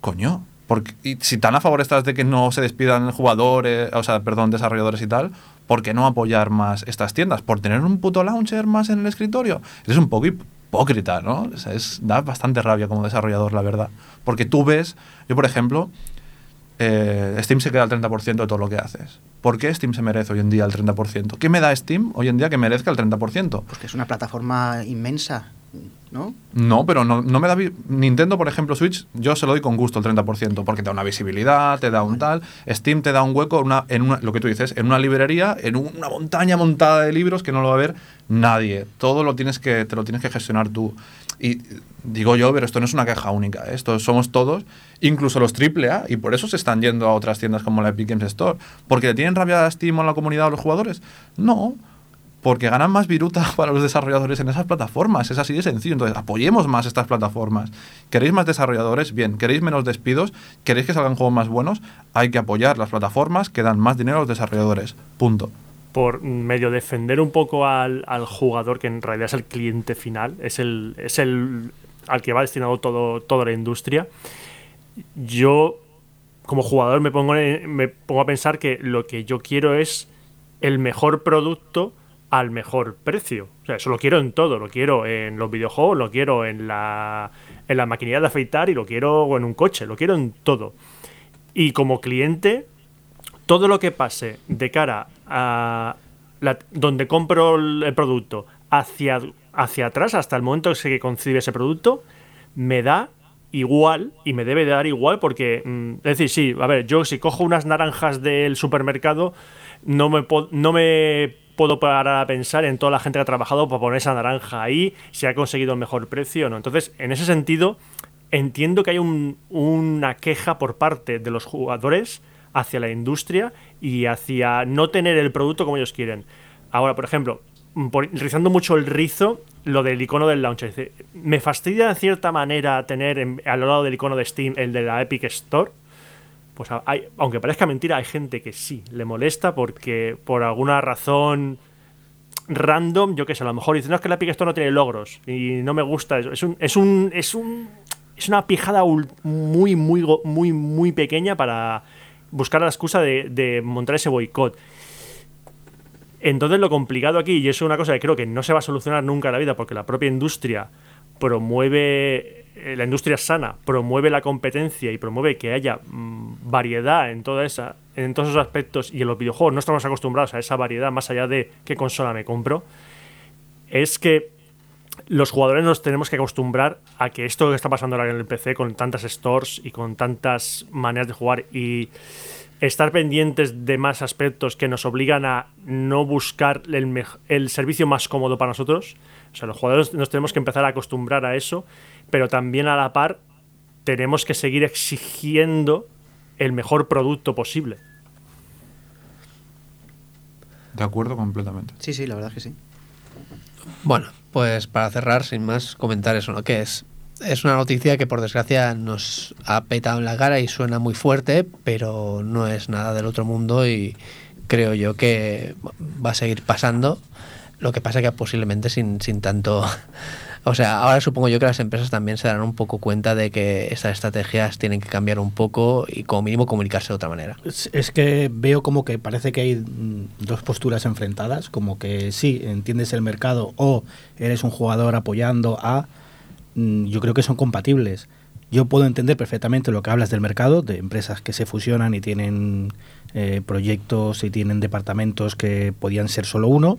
coño, porque, y si tan a favor estás de que no se despidan jugadores, o sea, perdón, desarrolladores y tal, ¿por qué no apoyar más estas tiendas? ¿Por tener un puto launcher más en el escritorio? Es un poco hipócrita, ¿no? O sea, es, da bastante rabia como desarrollador, la verdad. Porque tú ves, yo por ejemplo, eh, Steam se queda al 30% de todo lo que haces. ¿Por qué Steam se merece hoy en día el 30%? ¿Qué me da Steam hoy en día que merezca el 30%? Pues que es una plataforma inmensa. ¿No? No, pero no, no me da... Nintendo, por ejemplo, Switch, yo se lo doy con gusto el 30%, porque te da una visibilidad, te da un tal... Steam te da un hueco una, en una, lo que tú dices, en una librería, en una montaña montada de libros que no lo va a ver nadie. Todo lo tienes que, te lo tienes que gestionar tú. Y digo yo, pero esto no es una queja única, ¿eh? esto somos todos, incluso los AAA, y por eso se están yendo a otras tiendas como la Epic Games Store. ¿Porque le tienen rabia a Steam o a la comunidad o a los jugadores? No, porque ganan más viruta para los desarrolladores en esas plataformas. Es así de sencillo. Entonces, apoyemos más estas plataformas. ¿Queréis más desarrolladores? Bien. ¿Queréis menos despidos? ¿Queréis que salgan juegos más buenos? Hay que apoyar las plataformas que dan más dinero a los desarrolladores. Punto. por medio defender un poco al, al jugador, que en realidad es el cliente final, es el, es el al que va destinado todo, toda la industria, yo como jugador me pongo, me pongo a pensar que lo que yo quiero es el mejor producto al mejor precio. O sea, eso lo quiero en todo. Lo quiero en los videojuegos, lo quiero en la, en la maquinilla de afeitar y lo quiero en un coche. Lo quiero en todo. Y como cliente, todo lo que pase de cara a la- donde compro el producto hacia, hacia atrás, hasta el momento en que concibe ese producto, me da igual y me debe de dar igual porque, mm, es decir, sí, a ver, yo si cojo unas naranjas del supermercado, no me, no me puedo parar a pensar en toda la gente que ha trabajado para poner esa naranja ahí, si ha conseguido el mejor precio o no. Entonces, en ese sentido, entiendo que hay un- una queja por parte de los jugadores hacia la industria y hacia no tener el producto como ellos quieren. Ahora, por ejemplo, rizando mucho el rizo, lo del icono del launcher. Me fastidia de cierta manera tener en- al lado del icono de Steam el de la Epic Store. Pues hay, aunque parezca mentira, hay gente que sí le molesta porque por alguna razón random, yo qué sé, a lo mejor dice, no es que la Epic Store no tiene logros y no me gusta. Es un, es un, es un, es una pijada muy, muy, muy, muy pequeña para buscar la excusa de, de montar ese boicot. Entonces lo complicado aquí, y eso es una cosa que creo que no se va a solucionar nunca en la vida, porque la propia industria promueve, la industria sana, promueve la competencia y promueve que haya mm, variedad en toda esa, en todos esos aspectos, y en los videojuegos no estamos acostumbrados a esa variedad más allá de qué consola me compro, es que los jugadores nos tenemos que acostumbrar a que esto que está pasando ahora en el PC con tantas stores y con tantas maneras de jugar y estar pendientes de más aspectos que nos obligan a no buscar el, el servicio más cómodo para nosotros. O sea, los jugadores nos tenemos que empezar a acostumbrar a eso, pero también a la par tenemos que seguir exigiendo el mejor producto posible. De acuerdo completamente. Sí, sí, la verdad es que sí. Bueno, pues para cerrar, sin más, comentar eso, ¿no? Que es, es una noticia que por desgracia nos ha petado en la cara y suena muy fuerte, pero no es nada del otro mundo y creo yo que va a seguir pasando. Lo que pasa que posiblemente sin, sin tanto... O sea, ahora supongo yo que las empresas también se darán un poco cuenta de que estas estrategias tienen que cambiar un poco y como mínimo comunicarse de otra manera. Es, es que veo como que parece que hay mm, dos posturas enfrentadas, como que sí, entiendes el mercado o eres un jugador apoyando a... mm, Yo creo que son compatibles. Yo puedo entender perfectamente lo que hablas del mercado, de empresas que se fusionan y tienen eh, proyectos y tienen departamentos que podían ser solo uno.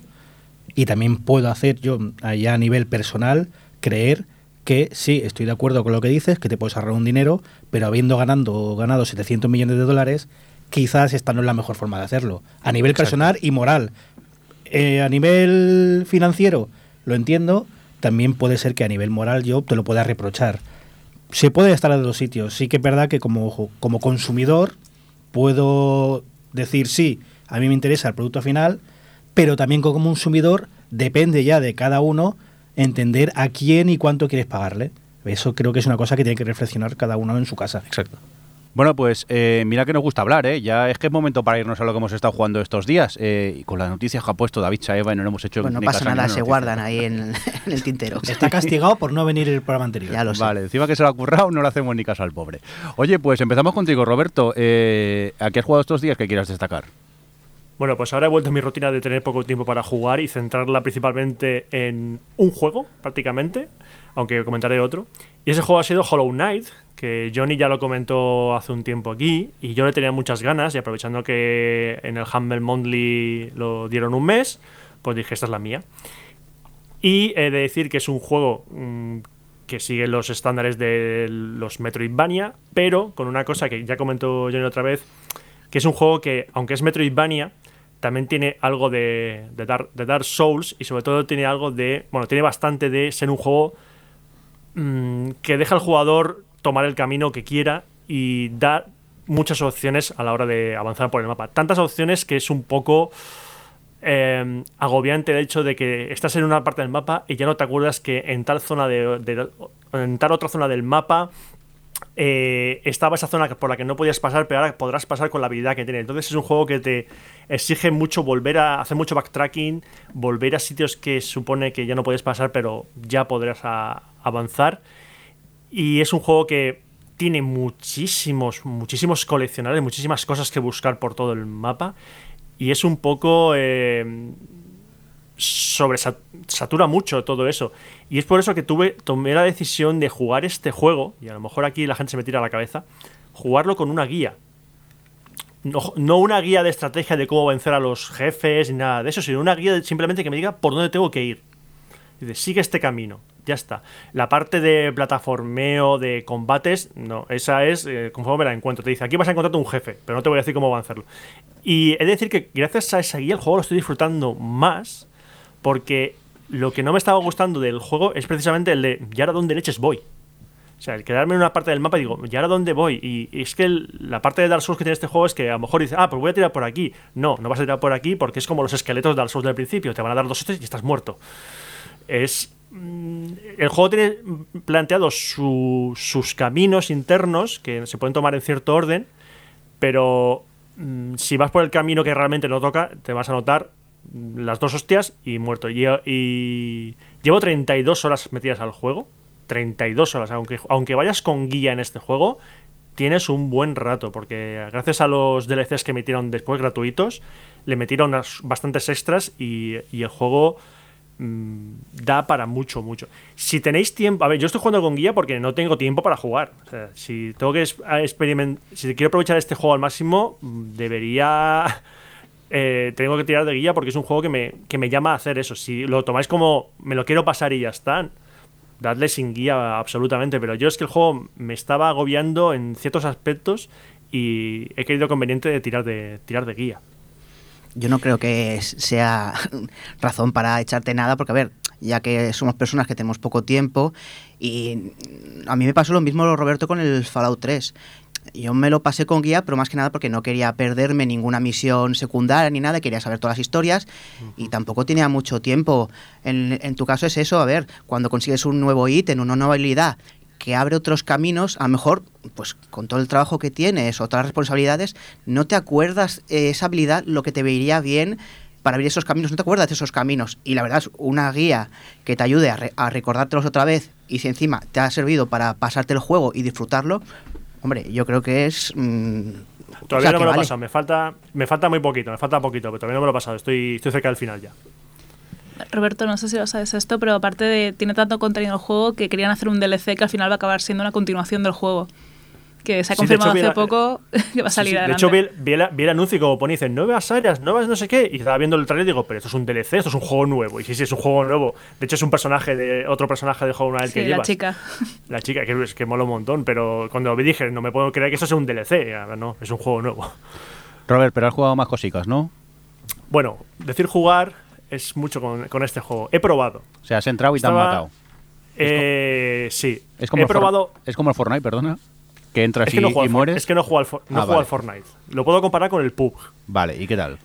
Y también puedo hacer yo, allá a nivel personal, creer que sí, estoy de acuerdo con lo que dices, que te puedes ahorrar un dinero, pero habiendo ganando, ganado 700 millones de dólares, quizás esta no es la mejor forma de hacerlo. A nivel personal y moral. Eh, a nivel financiero, lo entiendo, también puede ser que a nivel moral yo te lo pueda reprochar. Se puede estar en los sitios. Sí que es verdad que como, como consumidor puedo decir sí, a mí me interesa el producto final, pero también como consumidor depende ya de cada uno entender a quién y cuánto quieres pagarle. Eso creo que es una cosa que tiene que reflexionar cada uno en su casa. Exacto. Bueno, pues eh, mira que nos gusta hablar, ¿eh? Ya es que es momento para irnos a lo que hemos estado jugando estos días. eh, y con las noticias que ha puesto David Chaeva y no le hemos hecho Bueno, no ni pasa nada, se noticia. guardan ahí en, en el tintero. Está castigado por no venir el programa anterior. Ya lo sé. Vale, encima que se lo ha currado, no le hacemos ni caso al pobre. Oye, pues empezamos contigo, Roberto. Eh, ¿A qué has jugado estos días que quieras destacar? Bueno, pues ahora he vuelto a mi rutina de tener poco tiempo para jugar y centrarla principalmente en un juego, prácticamente, aunque comentaré otro. Y ese juego ha sido Hollow Knight, que Johnny ya lo comentó hace un tiempo aquí, y yo le tenía muchas ganas, y aprovechando que en el Humble Monthly lo dieron un mes, pues dije, esta es la mía. Y he de decir que es un juego mm, que sigue los estándares de los Metroidvania, pero con una cosa que ya comentó Johnny otra vez, que es un juego que, aunque es Metroidvania, también tiene algo de, de, Dark, de Souls y sobre todo tiene algo de, bueno, tiene bastante de ser un juego mm, que deja al jugador tomar el camino que quiera y da muchas opciones a la hora de avanzar por el mapa. Tantas opciones que es un poco eh, agobiante el hecho de que estás en una parte del mapa y ya no te acuerdas que en tal zona de, en tal otra zona del mapa eh, estaba esa zona por la que no podías pasar, pero ahora podrás pasar con la habilidad que tiene. Entonces es un juego que te exige mucho volver a hacer mucho backtracking, volver a sitios que supone que ya no puedes pasar, pero ya podrás avanzar. Y es un juego que tiene muchísimos, muchísimos coleccionables, muchísimas cosas que buscar por todo el mapa. Y es un poco... Eh, satura mucho todo eso. Y es por eso que tuve, tomé la decisión de jugar este juego, y a lo mejor aquí la gente se me tira a la cabeza, jugarlo con una guía. No, una guía de estrategia de cómo vencer a los jefes ni nada de eso, sino una guía simplemente que me diga por dónde tengo que ir. Dice, sigue este camino, ya está. La parte de plataformeo, de combates, no, esa es eh, conforme me la encuentro. Te dice, aquí vas a encontrar un jefe, pero no te voy a decir cómo vencerlo. Y he de decir que gracias a esa guía el juego lo estoy disfrutando más porque lo que no me estaba gustando del juego es precisamente el de, ¿y ahora dónde leches voy? O sea, el quedarme en una parte del mapa y digo, ¿y ahora dónde voy? Y, es que la parte de Dark Souls que tiene este juego es que a lo mejor dices, ah, pues voy a tirar por aquí. No, no vas a tirar por aquí porque es como los esqueletos de Dark Souls del principio, te van a dar dos hostias y estás muerto. Es. Mm, el juego tiene planteado sus caminos internos que se pueden tomar en cierto orden, pero mm, si vas por el camino que realmente no toca, te vas a notar las dos hostias y muerto. Y, y llevo 32 horas metidas al juego. 32 horas. Aunque, aunque vayas con guía en este juego, tienes un buen rato. Porque gracias a los DLCs que metieron después gratuitos, le metieron bastantes extras y, el juego mm, da para mucho, mucho. Si tenéis tiempo. A ver, yo estoy jugando con guía porque no tengo tiempo para jugar. si tengo que experimentar. Si quiero aprovechar este juego al máximo, debería eh, tengo que tirar de guía porque es un juego que me, que me llama a hacer eso. Si lo tomáis como me lo quiero pasar y ya está, dadle sin guía absolutamente. Pero yo es que el juego me estaba agobiando en ciertos aspectos y he querido conveniente de tirar de, tirar de guía. Yo no creo que sea razón para echarte nada, porque a ver, ya que somos personas que tenemos poco tiempo, y a mí me pasó lo mismo, Roberto, con el Fallout 3 yo me lo pasé con guía, pero más que nada porque no quería perderme ninguna misión secundaria ni nada, quería saber todas las historias y tampoco tenía mucho tiempo. En, tu caso es eso, a ver, cuando consigues un nuevo ítem, una nueva habilidad que abre otros caminos, a lo mejor, pues con todo el trabajo que tienes, otras responsabilidades, no te acuerdas eh, esa habilidad, lo que te vería bien para abrir esos caminos, no te acuerdas de esos caminos. Y la verdad es una guía que te ayude a, a recordártelos otra vez y si encima te ha servido para pasarte el juego y disfrutarlo, Hombre, yo creo que es. Mm, todavía no me lo he pasado, me falta, me falta muy poquito, me falta poquito, pero todavía no me lo he pasado, estoy, estoy cerca del final ya. Roberto, no sé si lo sabes esto, pero aparte de. Tiene tanto contenido el juego que querían hacer un DLC que al final va a acabar siendo una continuación del juego que se ha confirmado hace poco que va a salir De hecho, vi, el, anuncio y como pone, dicen nuevas áreas, nuevas no sé qué, y estaba viendo el trailer y digo, pero esto es un DLC, esto es un juego nuevo. Y sí, sí, es un juego nuevo. De hecho, es un personaje de otro personaje de juego sí, que la chica. La chica, que, que mola un montón, pero cuando vi dije, no me puedo creer que esto sea un DLC. Ahora no, es un juego nuevo. Robert, pero has jugado más cositas, ¿no? Bueno, decir jugar es mucho con, este juego. He probado. O sea, has entrado y te han matado. Eh, sí. Es como He probado. Es como el Fortnite, perdona que entras y, mueres. Es que no juego, al, no ah, al Fortnite. Lo puedo comparar con el PUBG. Vale, ¿y qué tal?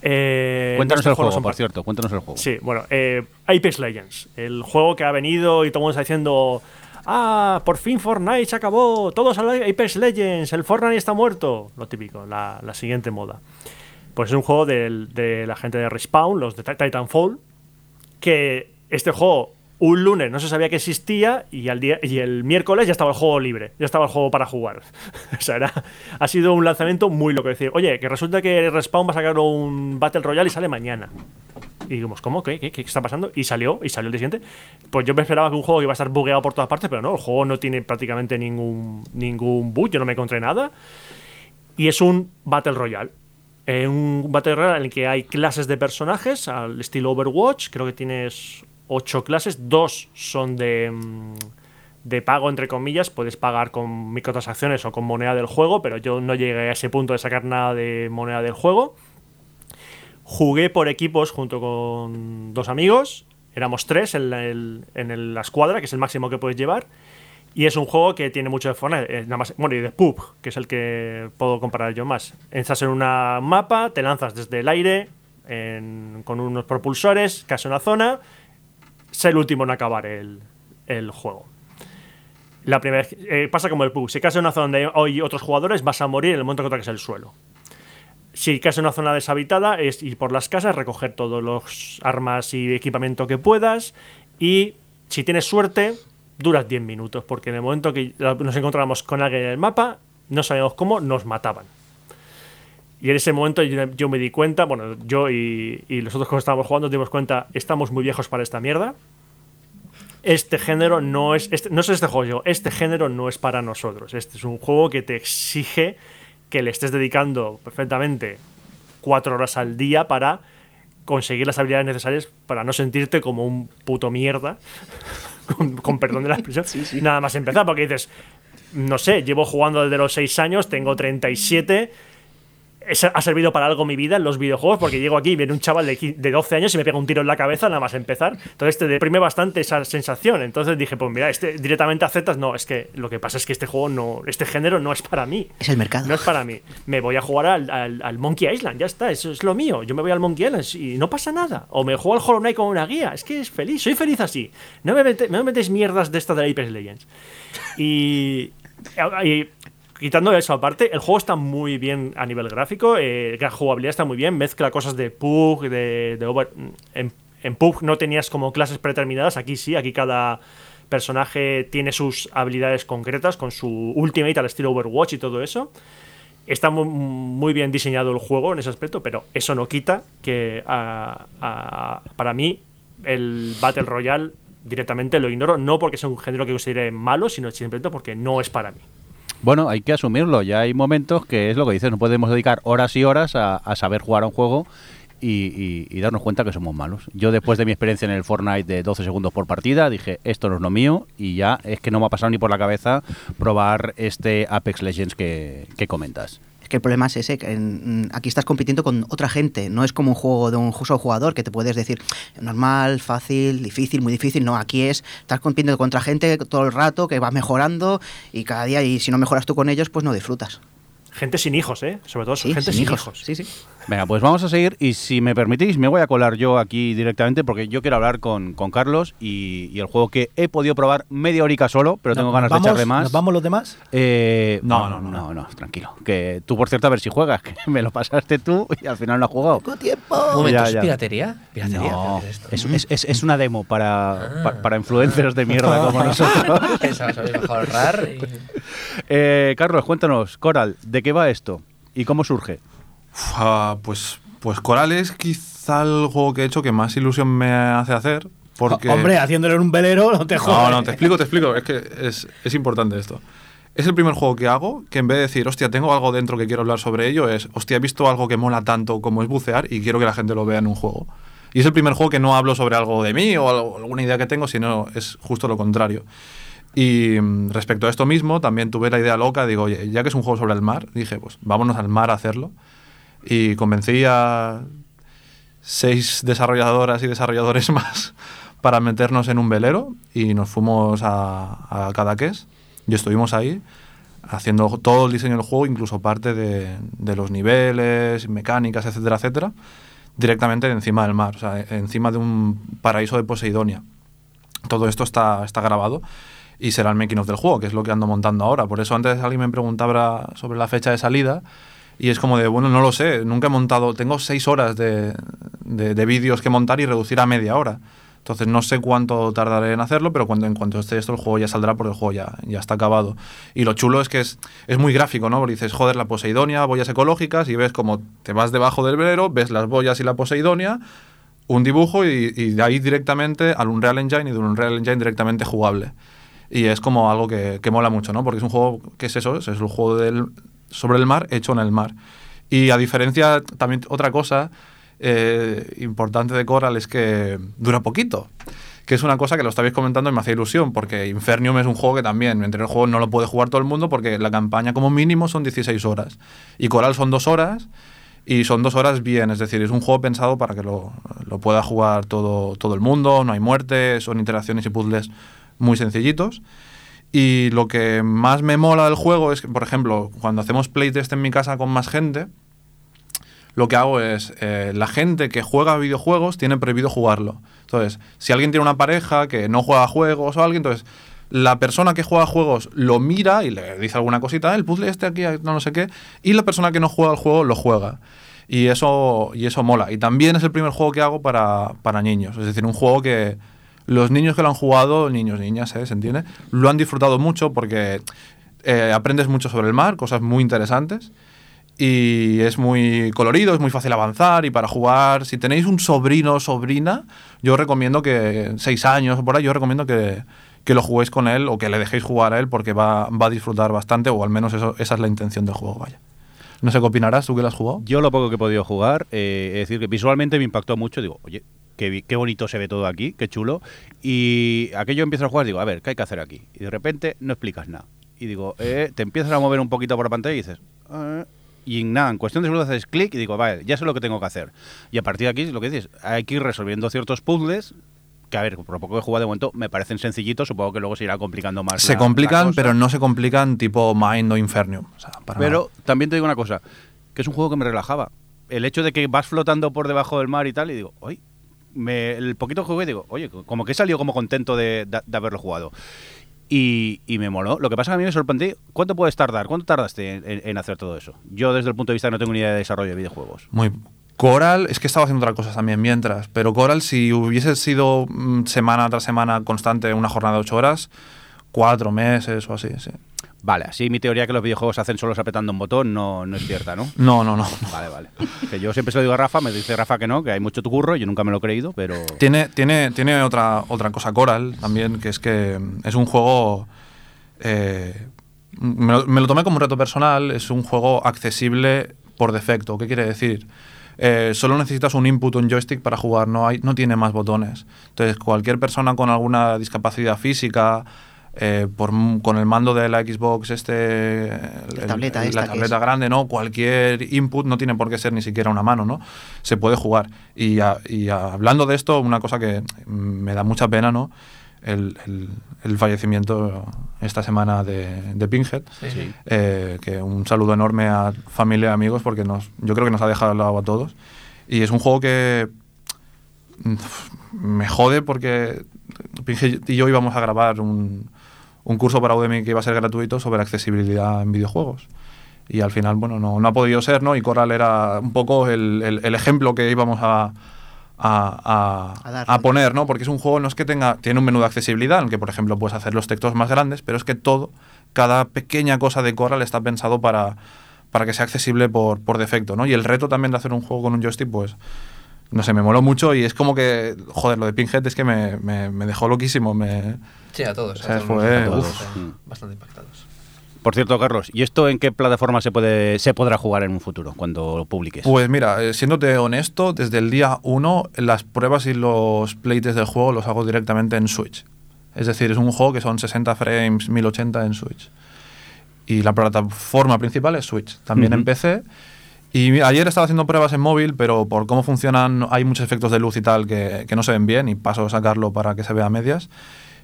Eh, cuéntanos el juego, por cierto, cuéntanos el juego. Sí, bueno, eh, Apex Legends, el juego que ha venido y todo el mundo está diciendo, ah, por fin Fortnite se acabó, todos a Apex Legends, el Fortnite está muerto, lo típico, la, siguiente moda. Pues es un juego de la gente de Respawn, los de Titanfall, que este juego un lunes no se sabía que existía y, al día, y el miércoles ya estaba el juego libre, ya estaba el juego para jugar. o sea, era, ha sido un lanzamiento muy loco. Decir, oye, que resulta que Respawn va a sacar un Battle Royale y sale mañana. Y dijimos, ¿cómo? ¿Qué? ¿Qué, está pasando? Y salió, y salió el siguiente. Pues yo me esperaba que un juego iba a estar bugueado por todas partes, pero no, el juego no tiene prácticamente ningún, ningún bug, yo no me encontré nada. Y es un Battle Royale. Eh, un Battle Royale en el que hay clases de personajes al estilo Overwatch, creo que tienes ocho clases, dos son de, mm, de pago, entre comillas, puedes pagar con microtransacciones o con moneda del juego, pero yo no llegué a ese punto de sacar nada de moneda del juego. Jugué por equipos junto con dos amigos, éramos tres en la, en la escuadra, que es el máximo que puedes llevar. Y es un juego que tiene mucho de Fortnite, eh, nada más, bueno, y de PUB, que es el que puedo comparar yo más. Entras en un mapa, te lanzas desde el aire con unos propulsores, caes en una zona, sé el último en acabar el, el juego. La primera eh, pasa como el PUB, si caes en una zona donde hay otros jugadores, vas a morir en el momento que toques el suelo. Si caes en una zona deshabitada, es ir por las casas, recoger todos los armas y equipamiento que puedas. Y si tienes suerte, duras 10 minutos, porque en el momento que nos encontramos con alguien en el mapa, no sabíamos cómo, nos mataban. Y en ese momento yo, yo me di cuenta, bueno, yo y, y los otros que estábamos jugando dimos cuenta, estamos muy viejos para esta mierda. Este género no es, este- no es este juego, yo, este género no es para nosotros. Este es un juego que te exige que le estés dedicando perfectamente cuatro horas al día para conseguir las habilidades necesarias para no sentirte como un puto mierda, con, con perdón de la expresión, nada más empezar, porque dices, no sé, llevo jugando desde los 6 años, tengo 37, es- ha servido para algo mi vida en los videojuegos, porque llego aquí y viene un chaval de, de 12 años y me pega un tiro en la cabeza nada más empezar. Entonces te deprime bastante esa sensación. Entonces dije, pues mira, este directamente aceptas, no, es que lo que pasa es que este juego no, este género no es para mí. Es el mercado. No es para mí. Me voy a jugar al, al- al Monkey Island, ya está, eso es lo mío. Yo me voy al Monkey Island y no pasa nada. O me juego al Hollow Knight con una guía. Es que es feliz, soy feliz así. No me, mete- no me metes mierdas de esta de la Apex Legends. Y, y quitando eso aparte, el juego está muy bien a nivel gráfico, eh, la jugabilidad está muy bien, mezcla cosas de PUG, de, de Over... En, PUG no tenías como clases predeterminadas, aquí sí, aquí cada personaje tiene sus habilidades concretas con su ultimate al estilo Overwatch y todo eso. Está mu- muy, bien diseñado el juego en ese aspecto, pero eso no quita que para mí el Battle Royale directamente lo ignoro, no porque sea un género que considere malo, sino simplemente porque no es para mí. Bueno, hay que asumirlo. Ya hay momentos que es lo que dices, no podemos dedicar horas y horas a, saber jugar a un juego y, y- y darnos cuenta que somos malos. Yo después de mi experiencia en el Fortnite de 12 segundos por partida, dije, esto no es lo mío y ya es que no me ha pasado ni por la cabeza probar este Apex Legends que, que comentas. Que el problema es ese, que en- aquí estás compitiendo con otra gente, no es como un juego de un solo jugador que te puedes decir normal, fácil, difícil, muy difícil, no, aquí es, estás compitiendo contra gente todo el rato que va mejorando y cada día, y si no mejoras tú con ellos, pues no disfrutas. Gente sin hijos, ¿eh? Sobre todo Sí, gente sin sin, hijos. hijos. Sí, sí. Venga, pues vamos a seguir y si me permitís me voy a colar yo aquí directamente porque yo quiero hablar con, con Carlos y, y el juego que he podido probar media horica solo, pero tengo ¿Nos ganas vamos- de echarle más. ¿Nos vamos los demás? Eh, No, no, no, no, no, tranquilo. Que tú, por cierto, a ver si juegas, que me lo pasaste tú y al final no has jugado. ¡Poco tiempo! Un momento, Ya, ¿es ya. piratería? ¿Piratería? No, ¿Qué es esto? es, es- es- es una demo para, pa- para influencers de mierda como nosotros. Dejado ahorrar y- Eh, Carlos, cuéntanos, Coral, ¿de qué va esto? ¿Y cómo surge? Uf, ah, pues, pues Coral es quizá juego que he hecho que más ilusión me hace hacer. Porque... Hombre, haciéndolo en un velero, no te No, jodas. no, te explico, te explico. Es que es, es importante esto. Es el primer juego que hago que en vez de decir, hostia, tengo algo dentro que quiero hablar sobre ello, es, hostia, he visto algo que mola tanto como es bucear y quiero que la gente lo vea en un juego. Y es el primer juego que no hablo sobre algo de mí o algo- alguna idea que tengo, sino es justo lo contrario. Y mm, respecto a esto mismo, también tuve la idea loca, digo, oye, ya que es un juego sobre el mar, dije, pues vámonos al mar a hacerlo. Y convencí a seis desarrolladoras y desarrolladores más para meternos en un velero y nos fuimos a, a Cadaqués y estuvimos ahí haciendo todo el diseño del juego, incluso parte de, de los niveles, mecánicas, etcétera, etcétera, directamente encima del mar, o sea, encima de un paraíso de Poseidonia. Todo esto está, está grabado y será el making of del juego, que es lo que ando montando ahora. Por eso antes alguien me preguntaba sobre la fecha de salida y es como de, bueno, no lo sé, nunca he montado, tengo seis horas de, de, de vídeos que montar y reducir a media hora. Entonces no sé cuánto tardaré en hacerlo, pero cuando, en cuanto esté esto el juego ya saldrá porque el juego ya, ya está acabado. Y lo chulo es que es, es muy gráfico, ¿no? Porque dices, joder, la Poseidonia, boyas ecológicas, y ves como te vas debajo del velero, ves las boyas y la Poseidonia, un dibujo y, y de ahí directamente al Unreal Engine y de un Unreal Engine directamente jugable. Y es como algo que, que mola mucho, ¿no? Porque es un juego, ¿qué es eso? Es un juego del, sobre el mar hecho en el mar. Y a diferencia, también otra cosa eh, importante de Coral es que dura poquito. que es una cosa que lo estabais comentando y me hace ilusión, porque Infernium es un juego que también, entre el juego no lo puede jugar todo el mundo porque la campaña como mínimo son 16 horas y Coral son dos horas y son dos horas bien, es decir, es un juego pensado para que lo, lo pueda jugar todo, todo el mundo, no hay muerte, son interacciones y puzzles muy sencillitos. Y lo que más me mola del juego es que, por ejemplo, cuando hacemos playtest en mi casa con más gente, lo que hago es, eh, la gente que juega videojuegos tiene prohibido jugarlo. Entonces, si alguien tiene una pareja que no juega juegos o alguien, entonces la persona que juega juegos lo mira y le dice alguna cosita, "Ah, el puzzle este aquí, no, no sé qué, y la persona que no juega al juego lo juega. Y eso, y eso mola. Y también es el primer juego que hago para, para niños. Es decir, un juego que los niños que lo han jugado, niños, niñas, ¿eh? ¿se entiende? Lo han disfrutado mucho porque eh, aprendes mucho sobre el mar, cosas muy interesantes. Y es muy colorido, es muy fácil avanzar. Y para jugar, si tenéis un sobrino o sobrina, yo recomiendo que, seis años o por ahí, yo recomiendo que, que lo juguéis con él o que le dejéis jugar a él porque va, va a disfrutar bastante, o al menos eso, esa es la intención del juego, vaya. No sé qué opinarás, tú que lo has jugado. Yo lo poco que he podido jugar, eh, es decir, que visualmente me impactó mucho. Digo, oye, qué, bonito se ve todo aquí, qué chulo. Y aquello empiezo a jugar, digo, a ver, ¿qué hay que hacer aquí? Y de repente no explicas nada. Y digo, eh, te empiezas a mover un poquito por la pantalla y dices, "Ah", y nada, en cuestión de segundos haces clic y digo, vale, ya sé lo que tengo que hacer. Y a partir de aquí, lo que dices, hay que ir resolviendo ciertos puzzles. Que a ver, por lo poco que he jugado de momento, me parecen sencillitos, supongo que luego se irá complicando más. Se la- complican, pero no se complican tipo Mind o Infernium. O sea, para Pero también te digo una cosa, que es un juego que me relajaba. El hecho de que vas flotando por debajo del mar y tal, y digo, oye, me, el poquito jugué, digo, oye, como que he salido como contento de, de- haberlo jugado. Y, y me moló. Lo que pasa es que a mí me sorprendí, ¿cuánto puedes tardar? ¿Cuánto tardaste en hacer todo eso? Yo desde el punto de vista no tengo ni idea de desarrollo de videojuegos. Muy. Coral, es que estaba haciendo otras cosas también mientras, pero Coral, si hubiese sido mm, semana tras semana constante, una jornada de ocho horas, cuatro meses o así, sí. Vale, así mi teoría que los videojuegos se hacen solos apretando un botón no, no es cierta, ¿no? No, no, no. Vale, vale. Que yo siempre se lo digo a Rafa, me dice Rafa que no, que hay mucho tu curro, yo nunca me lo he creído, pero... Tiene, tiene, tiene otra, otra cosa Coral también, que es que es un juego. eh, me, lo, me lo tomé como un reto personal, es un juego accesible por defecto. ¿Qué quiere decir? Eh, solo necesitas un input, un joystick para jugar, no, hay, no tiene más botones. Entonces, cualquier persona con alguna discapacidad física, eh, por, con el mando de la Xbox, este, el- tableta el- la tableta es. grande, ¿no? Cualquier input no tiene por qué ser ni siquiera una mano, ¿no? Se puede jugar. Y, a- y a- hablando de esto, una cosa que mm, me da mucha pena, ¿no? El, el- el fallecimiento esta semana de, de Pinhead. Sí. Eh, que un saludo enorme a familia y amigos porque nos, yo creo que nos ha dejado al lado a todos. Y es un juego que mm, me jode porque Pinhead y yo íbamos a grabar un, un curso para Udemy que iba a ser gratuito sobre accesibilidad en videojuegos. Y al final, bueno, no, no ha podido ser, ¿no? Y Coral era un poco el, el- el ejemplo que íbamos a, a, a- A dar. a poner, ¿no? Porque es un juego, no es que tenga, tiene un menú de accesibilidad en el que, por ejemplo, puedes hacer los textos más grandes, pero es que todo, cada pequeña cosa de Coral está pensado para, para que sea accesible por, por defecto, ¿no? Y el reto también de hacer un juego con un joystick, pues, no sé, me moló mucho y es como que, joder, lo de Pinhead es que me, me- me dejó loquísimo, me... Sí, a todos. O sea, a todos fue- a todos, uf. eh, bastante impactados. Por cierto, Carlos, ¿y esto en qué plataforma se puede se podrá jugar en un futuro cuando lo publiques? Pues mira, eh, siéndote honesto, desde el día 1 las pruebas y los playtests del juego los hago directamente en Switch. Es decir, es un juego que son 60 frames, 1080 en Switch. Y la plataforma principal es Switch, también en Ujú. PC. Y ayer estaba haciendo pruebas en móvil, pero por cómo funcionan hay muchos efectos de luz y tal que, que no se ven bien y paso a sacarlo para que se vea a medias.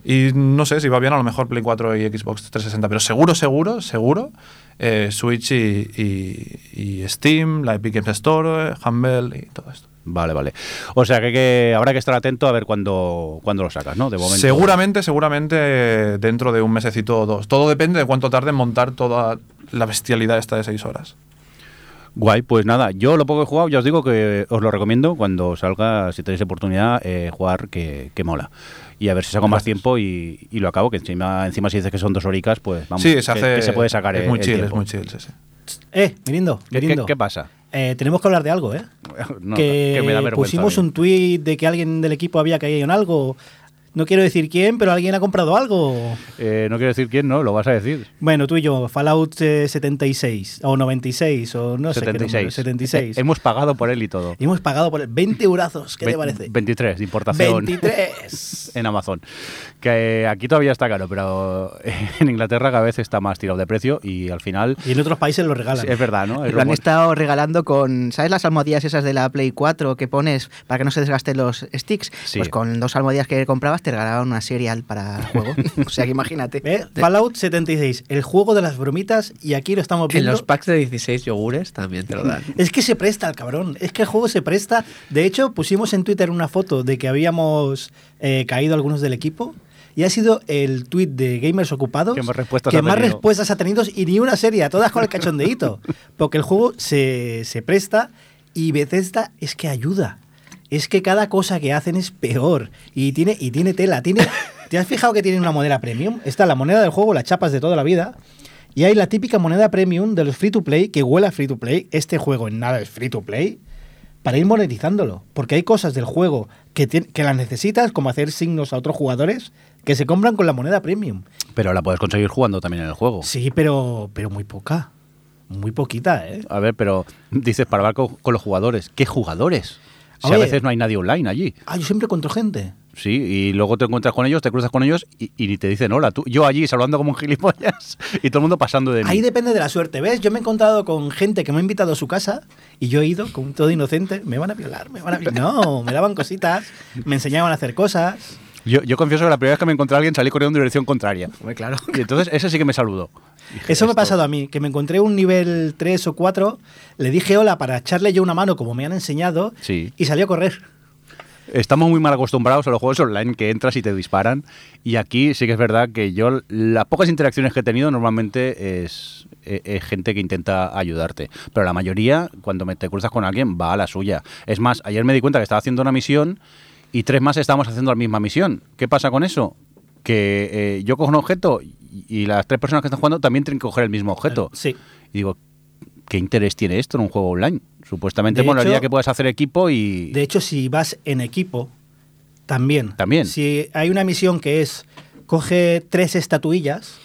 Y no sé si va bien, a lo mejor Play 4 y Xbox 360, pero seguro, seguro, seguro, eh, Switch y, y- y Steam, la Epic Games Store, Humble y todo esto. Vale, vale. O sea que, que habrá que estar atento a ver cuándo, cuándo lo sacas, ¿no? De momento. Seguramente, seguramente dentro de un mesecito o dos. Todo depende de cuánto tarde en montar toda la bestialidad esta de seis horas. Guay, pues nada, yo lo poco que he jugado, ya os digo que os lo recomiendo cuando salga, si tenéis oportunidad, eh, jugar, que, que mola. Y a ver si saco más tiempo y, y lo acabo, que encima, encima si dices que son dos horicas, pues vamos, sí, se hace. que se puede sacar Es el- muy el chill, es muy chill, sí, sí. Eh, Mirindo, ¿Qué, qué- qué pasa? Eh, tenemos que hablar de algo, ¿eh? No, que, que me da vergüenza. pusimos un tuit de que alguien del equipo había caído en algo. No quiero decir quién, pero alguien ha comprado algo. Eh, no quiero decir quién, no, lo vas a decir. Bueno, tú y yo, Fallout eh, 76 o 96 o no sé qué 76. número, 76. Eh, hemos pagado por él y todo. Hemos pagado por 20 eurazos, ¿qué te parece? 23 de importación. 23. en Amazon. Que eh, aquí todavía está caro, pero en Inglaterra cada vez está más tirado de precio y al final Y en otros países lo regalan. es verdad, ¿no? Es Lo han estado regalando con, ¿sabes las almohadillas esas de la Play 4 que pones para que no se desgasten los sticks? Sí. Pues con dos almohadillas que comprabas te regalaban una serial para el juego. o sea que imagínate. ¿Eh? Fallout 76, el juego de las bromitas, y aquí lo estamos En viendo. los packs de 16 yogures también te lo dan. Es que se presta el cabrón, es que el juego se presta. De hecho, pusimos en Twitter una foto de que habíamos eh, caído algunos del equipo. Y ha sido el tweet de Gamers Ocupados Que más respuestas que ha más tenido. respuestas ha tenido y ni una serie, todas con el cachondeíto. Porque el juego se, se presta y Bethesda es que ayuda. Es que cada cosa que hacen es peor. Y tiene, y tiene tela. Tiene, ¿Te has fijado que tiene una moneda premium? Está la moneda del juego, las chapas de toda la vida. Y hay la típica moneda premium de los free to play que huele a free to play. Este juego en nada es free to play. Para ir monetizándolo. Porque hay cosas del juego que, que las necesitas, como hacer signos a otros jugadores, que se compran con la moneda premium. Pero la puedes conseguir jugando también en el juego. Sí, pero, pero muy poca. Muy poquita, ¿eh? A ver, pero dices para hablar con, con los jugadores. ¿Qué jugadores? Si a veces no hay nadie online allí. Ah, yo siempre encuentro gente. Sí, y luego te encuentras con ellos, te cruzas con ellos y, y ni te dicen hola. Tú, yo allí saludando como un gilipollas y todo el mundo pasando de mí. Ahí depende de la suerte, ¿ves? Yo me he encontrado con gente que me ha invitado a su casa y yo he ido con todo inocente. Me van a violar, me van a violar. No, me daban cositas, me enseñaban a hacer cosas. Yo, yo confieso que la primera vez que me encontré a alguien salí corriendo en dirección contraria. claro. Y entonces ese sí que me saludó. Dije, Eso me ha pasado a mí, que me encontré un nivel 3 o 4, le dije hola para echarle yo una mano como me han enseñado Sí. y salió a correr. Estamos muy mal acostumbrados a los juegos online que entras y te disparan. Y aquí sí que es verdad que yo, las pocas interacciones que he tenido normalmente es, es- es gente que intenta ayudarte. Pero la mayoría, cuando me te cruzas con alguien, va a la suya. Es más, ayer me di cuenta que estaba haciendo una misión y tres más estábamos haciendo la misma misión. ¿Qué pasa con eso? Que eh, yo cojo un objeto y, y las tres personas que están jugando también tienen que coger el mismo objeto. Sí. Y digo, ¿qué interés tiene esto en un juego online? Supuestamente De molaría hecho- que puedas hacer equipo y... De hecho, si vas en equipo, también. También. Si hay una misión que es coge tres estatuillas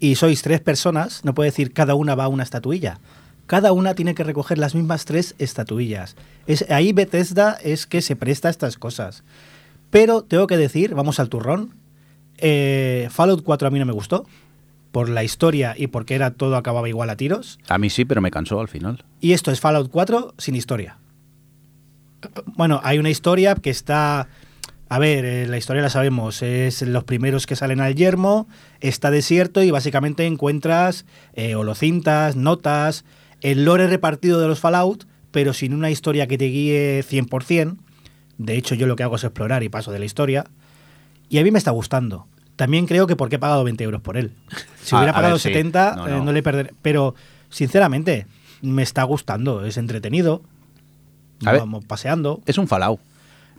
y sois tres personas, no puede decir cada una va a una estatuilla. Cada una tiene que recoger las mismas tres estatuillas. Es, ahí Bethesda es que se presta a estas cosas. Pero tengo que decir, vamos al turrón, eh, Fallout 4 a mí no me gustó, por la historia y porque era todo acababa igual a tiros. A mí sí, pero me cansó al final. Y esto es Fallout 4 sin historia. Bueno, hay una historia que está... A ver, eh, la historia la sabemos, es los primeros que salen al yermo, está desierto y básicamente encuentras eh, holocintas, notas, el lore repartido de los Fallout, pero sin una historia que te guíe 100%. De hecho, yo lo que hago es explorar y paso de la historia. Y a mí me está gustando. También creo que porque he pagado 20 euros por él. Si Ah, hubiera a pagado ver, sí. 70, No, eh, no. le perderé. Pero, sinceramente, me está gustando. Es entretenido. A ver. Vamos paseando. Es un Fallout.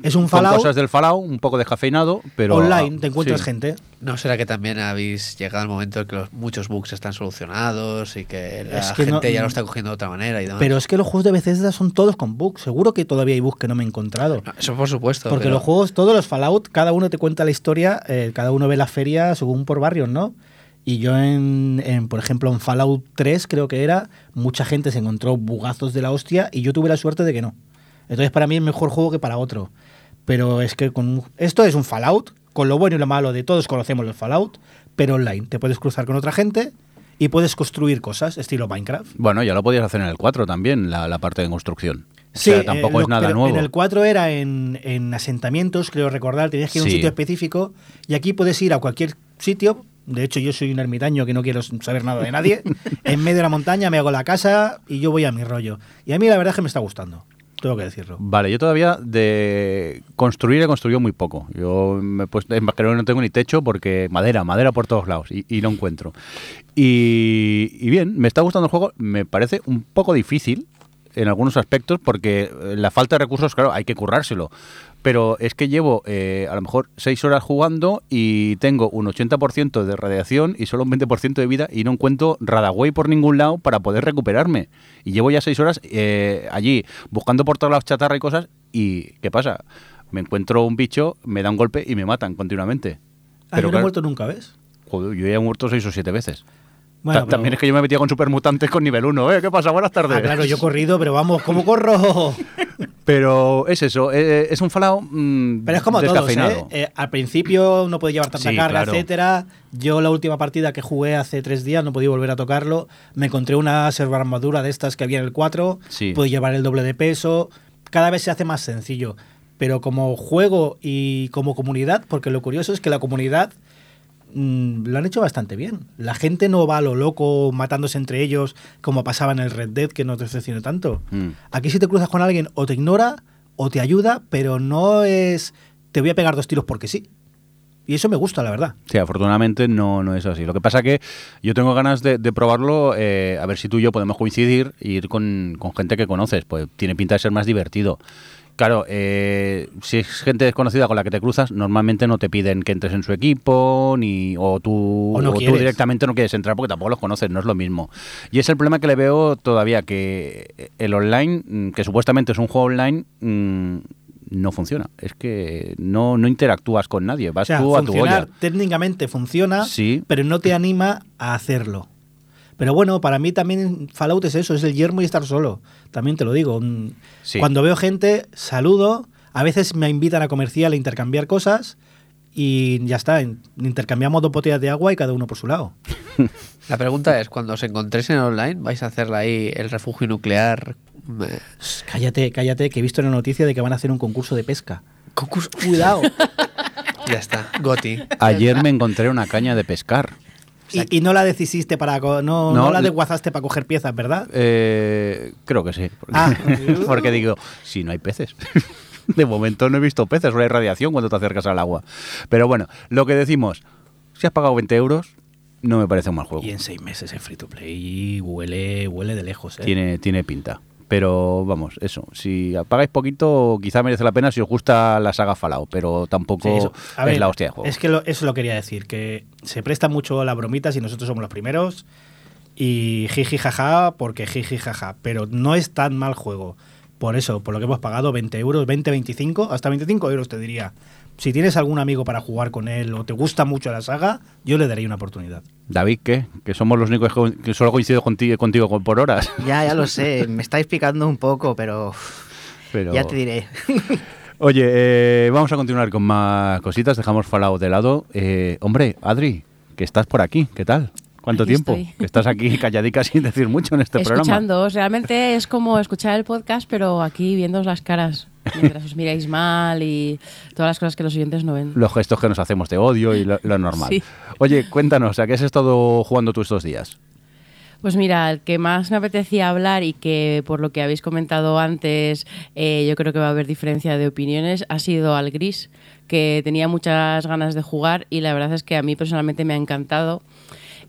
Es un Con Fallout cosas del Fallout, un poco descafeinado, pero... online. Te encuentras sí. gente. ¿No será que también habéis llegado al momento en que los- muchos bugs están solucionados y que la Es que gente no- ya lo está cogiendo de otra manera y demás? Pero es que los juegos de Bethesda son todos con bugs. Seguro que todavía hay bugs que no me he encontrado. No, Eso por supuesto. Porque pero- los juegos, todos los Fallout, cada uno te cuenta la historia, eh, cada uno ve la feria según por barrios, ¿no? Y yo, en, en, por ejemplo, en Fallout 3, creo que era, mucha gente se encontró bugazos de la hostia y yo tuve la suerte de que no. Entonces, para mí es mejor juego que para otro. Pero es que con esto es un Fallout, con lo bueno y lo malo de todos conocemos los Fallout, pero online. Te puedes cruzar con otra gente y puedes construir cosas, estilo Minecraft. Bueno, ya lo podías hacer en el 4 también, la, la parte de construcción. Sí, o sea, tampoco eh, es lo- nada nuevo. En el 4 era en, en asentamientos, creo recordar, tenías que ir a un Sí. sitio específico y aquí puedes ir a cualquier sitio. De hecho, yo soy un ermitaño que no quiero saber nada de nadie. en medio de la montaña me hago la casa y yo voy a mi rollo. Y a mí la verdad es que me está gustando, tengo que decirlo. Vale, yo todavía de construir he construido muy poco. Yo me he puesto, creo que no tengo ni techo porque madera, madera por todos lados y, y no encuentro. Y, y bien, me está gustando el juego. Me parece un poco difícil en algunos aspectos porque eh, la falta de recursos, claro, hay que currárselo. Pero es que llevo eh, a lo mejor seis horas jugando y tengo un 80% de radiación y solo un 20% de vida y no encuentro Radaway por ningún lado para poder recuperarme. Y llevo ya seis horas eh, allí buscando por todos lados chatarra y cosas. ¿Y qué pasa? Me encuentro un bicho, me da un golpe y me matan continuamente. Ah, yo no he claro- muerto nunca, ¿ves? Joder, yo ya he muerto seis o siete veces. Bueno, Ta- pero- También es que yo me metía con supermutantes con nivel 1, ¿eh? ¿Qué pasa? Buenas tardes. Ah, claro, yo he corrido, pero vamos, ¿cómo corro? Pero es eso, eh, es un Fallout mm, Pero es como todos. ¿eh? Eh, Al principio no puede llevar tanta Sí, carga, claro. etcétera. Yo la última partida que jugué hace tres días no podía volver a tocarlo. Me encontré una serva armadura de estas que había en el 4. Sí. Pude llevar el doble de peso. Cada vez se hace más sencillo. Pero como juego y como comunidad, porque lo curioso es que la comunidad mm, lo han hecho bastante bien. La gente no va a lo loco matándose entre ellos como pasaba en el Red Dead, que no te decepcione tanto. Mm. Aquí si te cruzas con alguien o te ignora o te ayuda, pero no es te voy a pegar dos tiros porque sí. Y eso me gusta, la verdad. Sí, afortunadamente no, no es así. Lo que pasa que yo tengo ganas de, de probarlo, eh, a ver si tú y yo podemos coincidir e ir con, con gente que conoces, pues tiene pinta de ser más divertido. Claro, eh, si es gente desconocida con la que te cruzas, normalmente no te piden que entres en su equipo, ni o tú, O no tú quieres. directamente no quieres entrar porque tampoco los conoces, no es lo mismo. Y es el problema que le veo todavía, que el online, mm, que supuestamente es un juego online, mm, no funciona. Es que no, no interactúas con nadie, vas O sea, tú a tu olla. técnicamente funciona, Sí. pero no te anima a hacerlo. Pero bueno, para mí también Fallout es eso, es el yermo y estar solo. También te lo digo. Sí. Cuando veo gente, saludo. A veces me invitan a comercial a intercambiar cosas y ya está. in- Intercambiamos dos botellas de agua y cada uno por su lado. La pregunta es, cuando os encontréis en online, ¿vais a hacerle ahí el refugio nuclear? Cállate, cállate, que he visto en la noticia de que van a hacer un concurso de pesca. concurso- Cuidado. Ya está, Goti. Ayer me encontré una caña de pescar. Y, y no la decisiste para... No, No, no la desguazaste para coger piezas, ¿verdad? Eh, creo que sí. Porque, Ah. porque digo, si no hay peces. De momento no he visto peces, solo hay radiación cuando te acercas al agua. Pero bueno, lo que decimos, si has pagado 20 euros, no me parece un mal juego. Y en seis meses es free to play huele, huele de lejos. ¿eh? Tiene, tiene pinta. Pero vamos, eso. Si pagáis poquito, quizá merece la pena si os gusta la saga Fallout, pero tampoco Sí, es ver, la hostia de juego. Es que lo- eso lo quería decir, que se presta mucho a las bromitas y nosotros somos los primeros. Y jiji jaja, porque jiji jaja. Pero no es tan mal juego. Por eso, por lo que hemos pagado 20 euros, 20, 25, hasta 25 euros te diría. Si tienes algún amigo para jugar con él o te gusta mucho la saga, yo le daría una oportunidad. David, ¿qué? Que somos los únicos que- solo coincido contigo, contigo con- por horas. Ya, ya lo sé, me estáis picando un poco, pero ya te diré. Oye, eh, vamos a continuar con más cositas. Dejamos Fallout de lado. Eh, hombre, Adri, que estás por aquí. ¿Qué tal? ¿Cuánto Aquí tiempo? estoy. Estás aquí calladica sin decir mucho en este programa. Escuchando, realmente es como escuchar el podcast, pero aquí viendo las caras, mientras os miráis mal y todas las cosas que los oyentes no ven. Los gestos que nos hacemos de odio y lo, lo normal. Sí. Oye, cuéntanos, ¿a qué has estado jugando tú estos días? Pues mira, el que más me apetecía hablar y que por lo que habéis comentado antes, eh, yo creo que va a haber diferencia de opiniones, ha sido al gris, que tenía muchas ganas de jugar y la verdad es que a mí personalmente me ha encantado.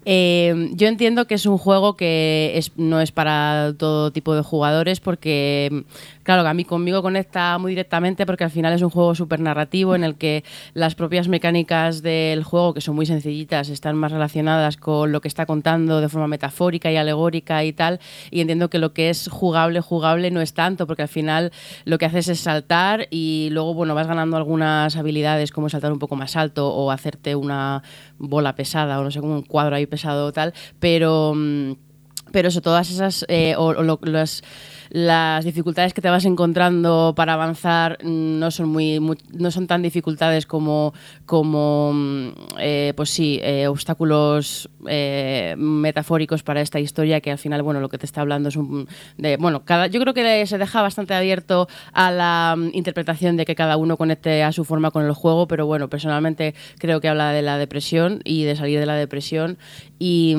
Eh, yo entiendo que es un juego que es- no es para todo tipo de jugadores porque, claro, a mí conmigo conecta muy directamente porque al final es un juego súper narrativo en el que las propias mecánicas del juego, que son muy sencillitas, están más relacionadas con lo que está contando de forma metafórica y alegórica y tal. Y entiendo que lo que es jugable, jugable no es tanto porque al final lo que haces es saltar y luego, bueno, vas ganando algunas habilidades como saltar un poco más alto o hacerte una bola pesada o no sé, como un cuadro ahí pesado o tal, pero... mm, pero eso, todas esas, eh, o, o lo- las, las dificultades que te vas encontrando para avanzar mm, no son muy, mu- no son tan dificultades como, como mm, eh, pues sí, eh, obstáculos eh, metafóricos para esta historia que al final, bueno, lo que te está hablando es un, de, bueno, cada, yo creo que se deja bastante abierto a la mm, interpretación de que cada uno conecte a su forma con el juego, pero bueno, personalmente creo que habla de la depresión y de salir de la depresión y...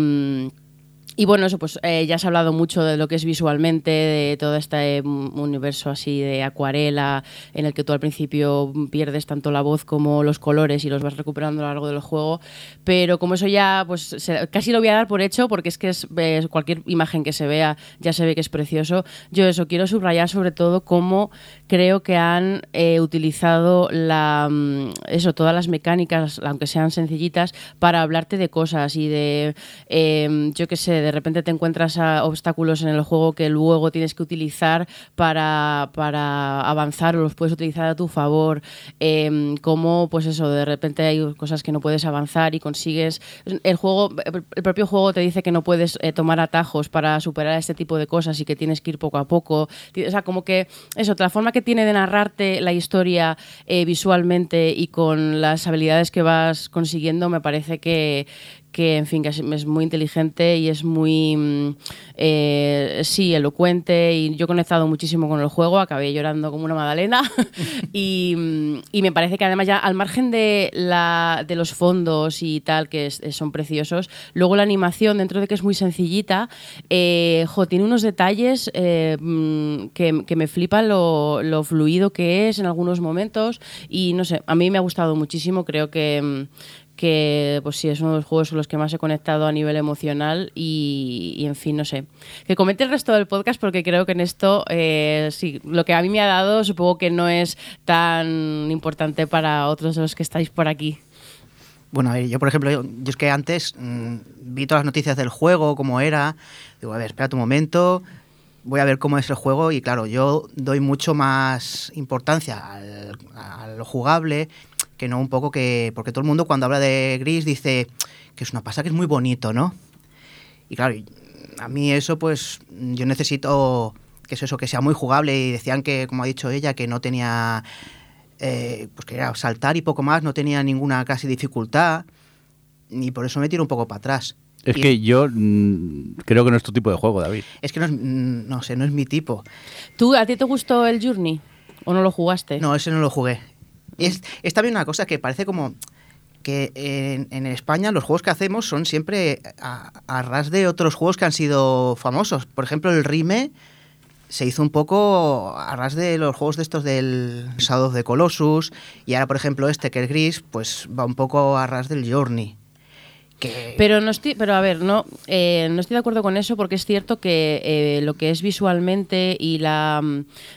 y bueno, eso, pues eh, ya se ha hablado mucho de lo que es visualmente, de todo este eh, m- universo así de acuarela, en el que tú al principio pierdes tanto la voz como los colores y los vas recuperando a lo largo del juego. Pero como eso ya, pues se- casi lo voy a dar por hecho, porque es que es, eh, cualquier imagen que se vea ya se ve que es precioso. Yo eso quiero subrayar sobre todo cómo creo que han eh, utilizado la, mm, eso, todas las mecánicas, aunque sean sencillitas, para hablarte de cosas y de, eh, yo qué sé, de repente te encuentras obstáculos en el juego que luego tienes que utilizar para, para avanzar o los puedes utilizar a tu favor. Em, como, pues eso, de repente hay cosas que no puedes avanzar y consigues. El juego, el propio juego te dice que no puedes eh, tomar atajos para superar este tipo de cosas y que tienes que ir poco a poco. O sea, como que eso, la forma que tiene de narrarte la historia eh, visualmente y con las habilidades que vas consiguiendo, me parece que, que en fin, que es, muy inteligente y es muy, mm, eh, sí, elocuente. Y yo he conectado muchísimo con el juego, acabé llorando como una magdalena. Y, mm, y, me parece que además ya al margen de, la, de los fondos y tal, que son preciosos, luego la animación, dentro de que es muy sencillita, eh, tiene unos detalles eh, mm, que, que, me flipan lo, lo fluido que es en algunos momentos. Y no sé, a mí me ha gustado muchísimo, creo que que pues sí, es uno de los juegos con los que más he conectado a nivel emocional y, en fin, no sé. Que comente el resto del podcast porque creo que en esto, eh, sí, lo que a mí me ha dado supongo que no es tan importante para otros de los que estáis por aquí. Bueno, a ver, yo por ejemplo, yo, es que antes mm, vi todas las noticias del juego, cómo era, digo, a ver, espera un momento, voy a ver cómo es el juego y claro, yo doy mucho más importancia al, jugable que no un poco que... Porque todo el mundo cuando habla de Gris dice que es una pasada que es muy bonito, ¿no? Y claro, a mí eso pues yo necesito que es eso, que sea muy jugable y decían que, como ha dicho ella, que no tenía... Eh, pues que era saltar y poco más, no tenía ninguna casi dificultad y por eso me tiro un poco para atrás. Es que yo mm, creo que no es tu tipo de juego, David. Es que no, es, mm, no sé, no es mi tipo. ¿Tú, a ti te gustó el Journey? ¿O no lo jugaste? No, ese no lo jugué. Es, es también una cosa que parece como que en, España los juegos que hacemos son siempre a, ras de otros juegos que han sido famosos. Por ejemplo, el Rime se hizo un poco a ras de los juegos de estos del Shadow the Colossus y ahora, por ejemplo, este que es gris, pues va un poco a ras del Journey. Pero no estoy, pero a ver, no, eh, no estoy de acuerdo con eso porque es cierto que eh, lo que es visualmente y la,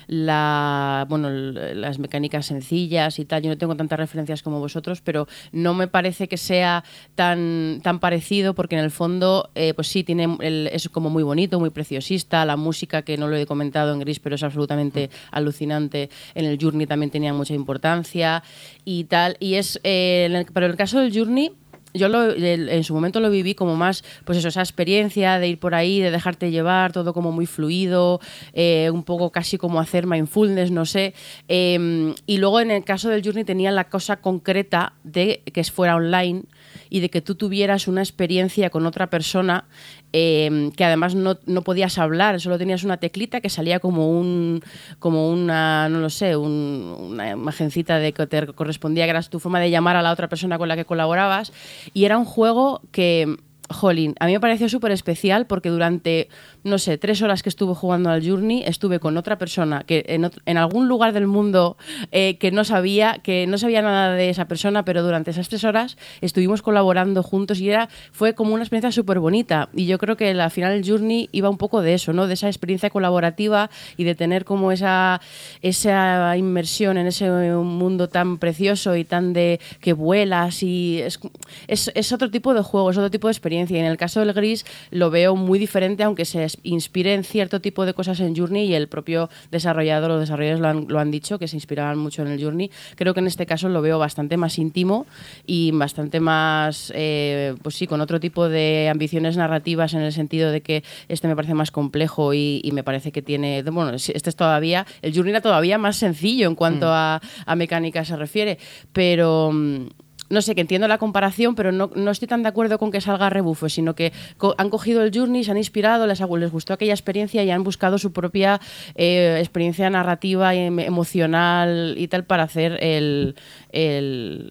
la, bueno, las mecánicas sencillas y tal, yo no tengo tantas referencias como vosotros, pero no me parece que sea tan, tan parecido porque en el fondo, eh, pues sí, tiene es como muy bonito, muy preciosista, la música que no lo he comentado en Gris, pero es absolutamente alucinante. En el Journey también tenía mucha importancia y tal, y es, pero en el caso del Journey yo lo, en su momento lo viví como más, pues eso, esa experiencia de ir por ahí, de dejarte llevar, todo como muy fluido, eh, un poco casi como hacer mindfulness, no sé. Em, y luego en el caso del Journey tenía la cosa concreta de que fuera online y de que tú tuvieras una experiencia con otra persona Em, que además no, no, podías hablar, solo tenías una teclita que salía como un como una, no lo sé, una imagencita de que te correspondía, que era tu forma de llamar a la otra persona con la que colaborabas. Y era un juego que Jolín, a mí me pareció súper especial porque durante, no sé, tres horas que estuve jugando al Journey, estuve con otra persona que en, algún lugar del mundo eh, que no sabía, que no sabía nada de esa persona, pero durante esas tres horas estuvimos colaborando juntos y era, fue como una experiencia súper bonita. Y yo creo que al final el Journey iba un poco de eso, ¿no? De esa experiencia colaborativa y de tener como esa, esa inmersión en ese mundo tan precioso y tan de que vuelas y es, es, es otro tipo de juego, es otro tipo de experiencia y en el caso del gris lo veo muy diferente, aunque se inspire en cierto tipo de cosas en Journey y el propio desarrollador o desarrolladores lo han, lo han dicho, que se inspiraban mucho en el Journey. Creo que en este caso lo veo bastante más íntimo y bastante más, eh, pues sí, con otro tipo de ambiciones narrativas en el sentido de que este me parece más complejo y, me parece que tiene, bueno, este es todavía, el Journey era todavía más sencillo en cuanto mm. a, a mecánica se refiere, pero mm, no sé, que entiendo la comparación, pero no, estoy tan de acuerdo con que salga rebufo, sino que han cogido el Journey, se han inspirado, les, les gustó aquella experiencia y han buscado su propia eh, experiencia narrativa, y em, emocional y tal para hacer el,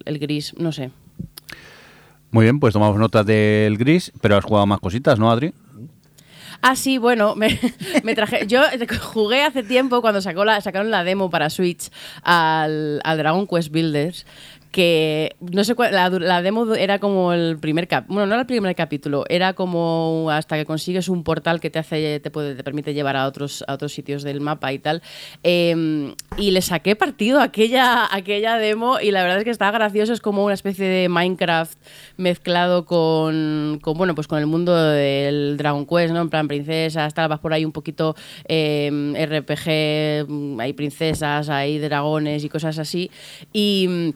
gris, no sé. Muy bien, pues tomamos nota del gris, pero has jugado más cositas, ¿no, Adri? Ah, sí, bueno, me, traje. Yo jugué hace tiempo cuando sacó la, sacaron la demo para Switch al, al Dragon Quest Builders que no sé cuál, la, la demo era como el primer cap, bueno, no era el primer capítulo, era como hasta que consigues un portal que te hace, te puede, te permite llevar a otros, a otros sitios del mapa y tal. Eh, y le saqué partido aquella, aquella demo y la verdad es que está gracioso, es como una especie de Minecraft mezclado con, con bueno, pues con el mundo del Dragon Quest, ¿no? En plan princesas, tal, vas por ahí un poquito eh, RPG, hay princesas, hay dragones y cosas así. Y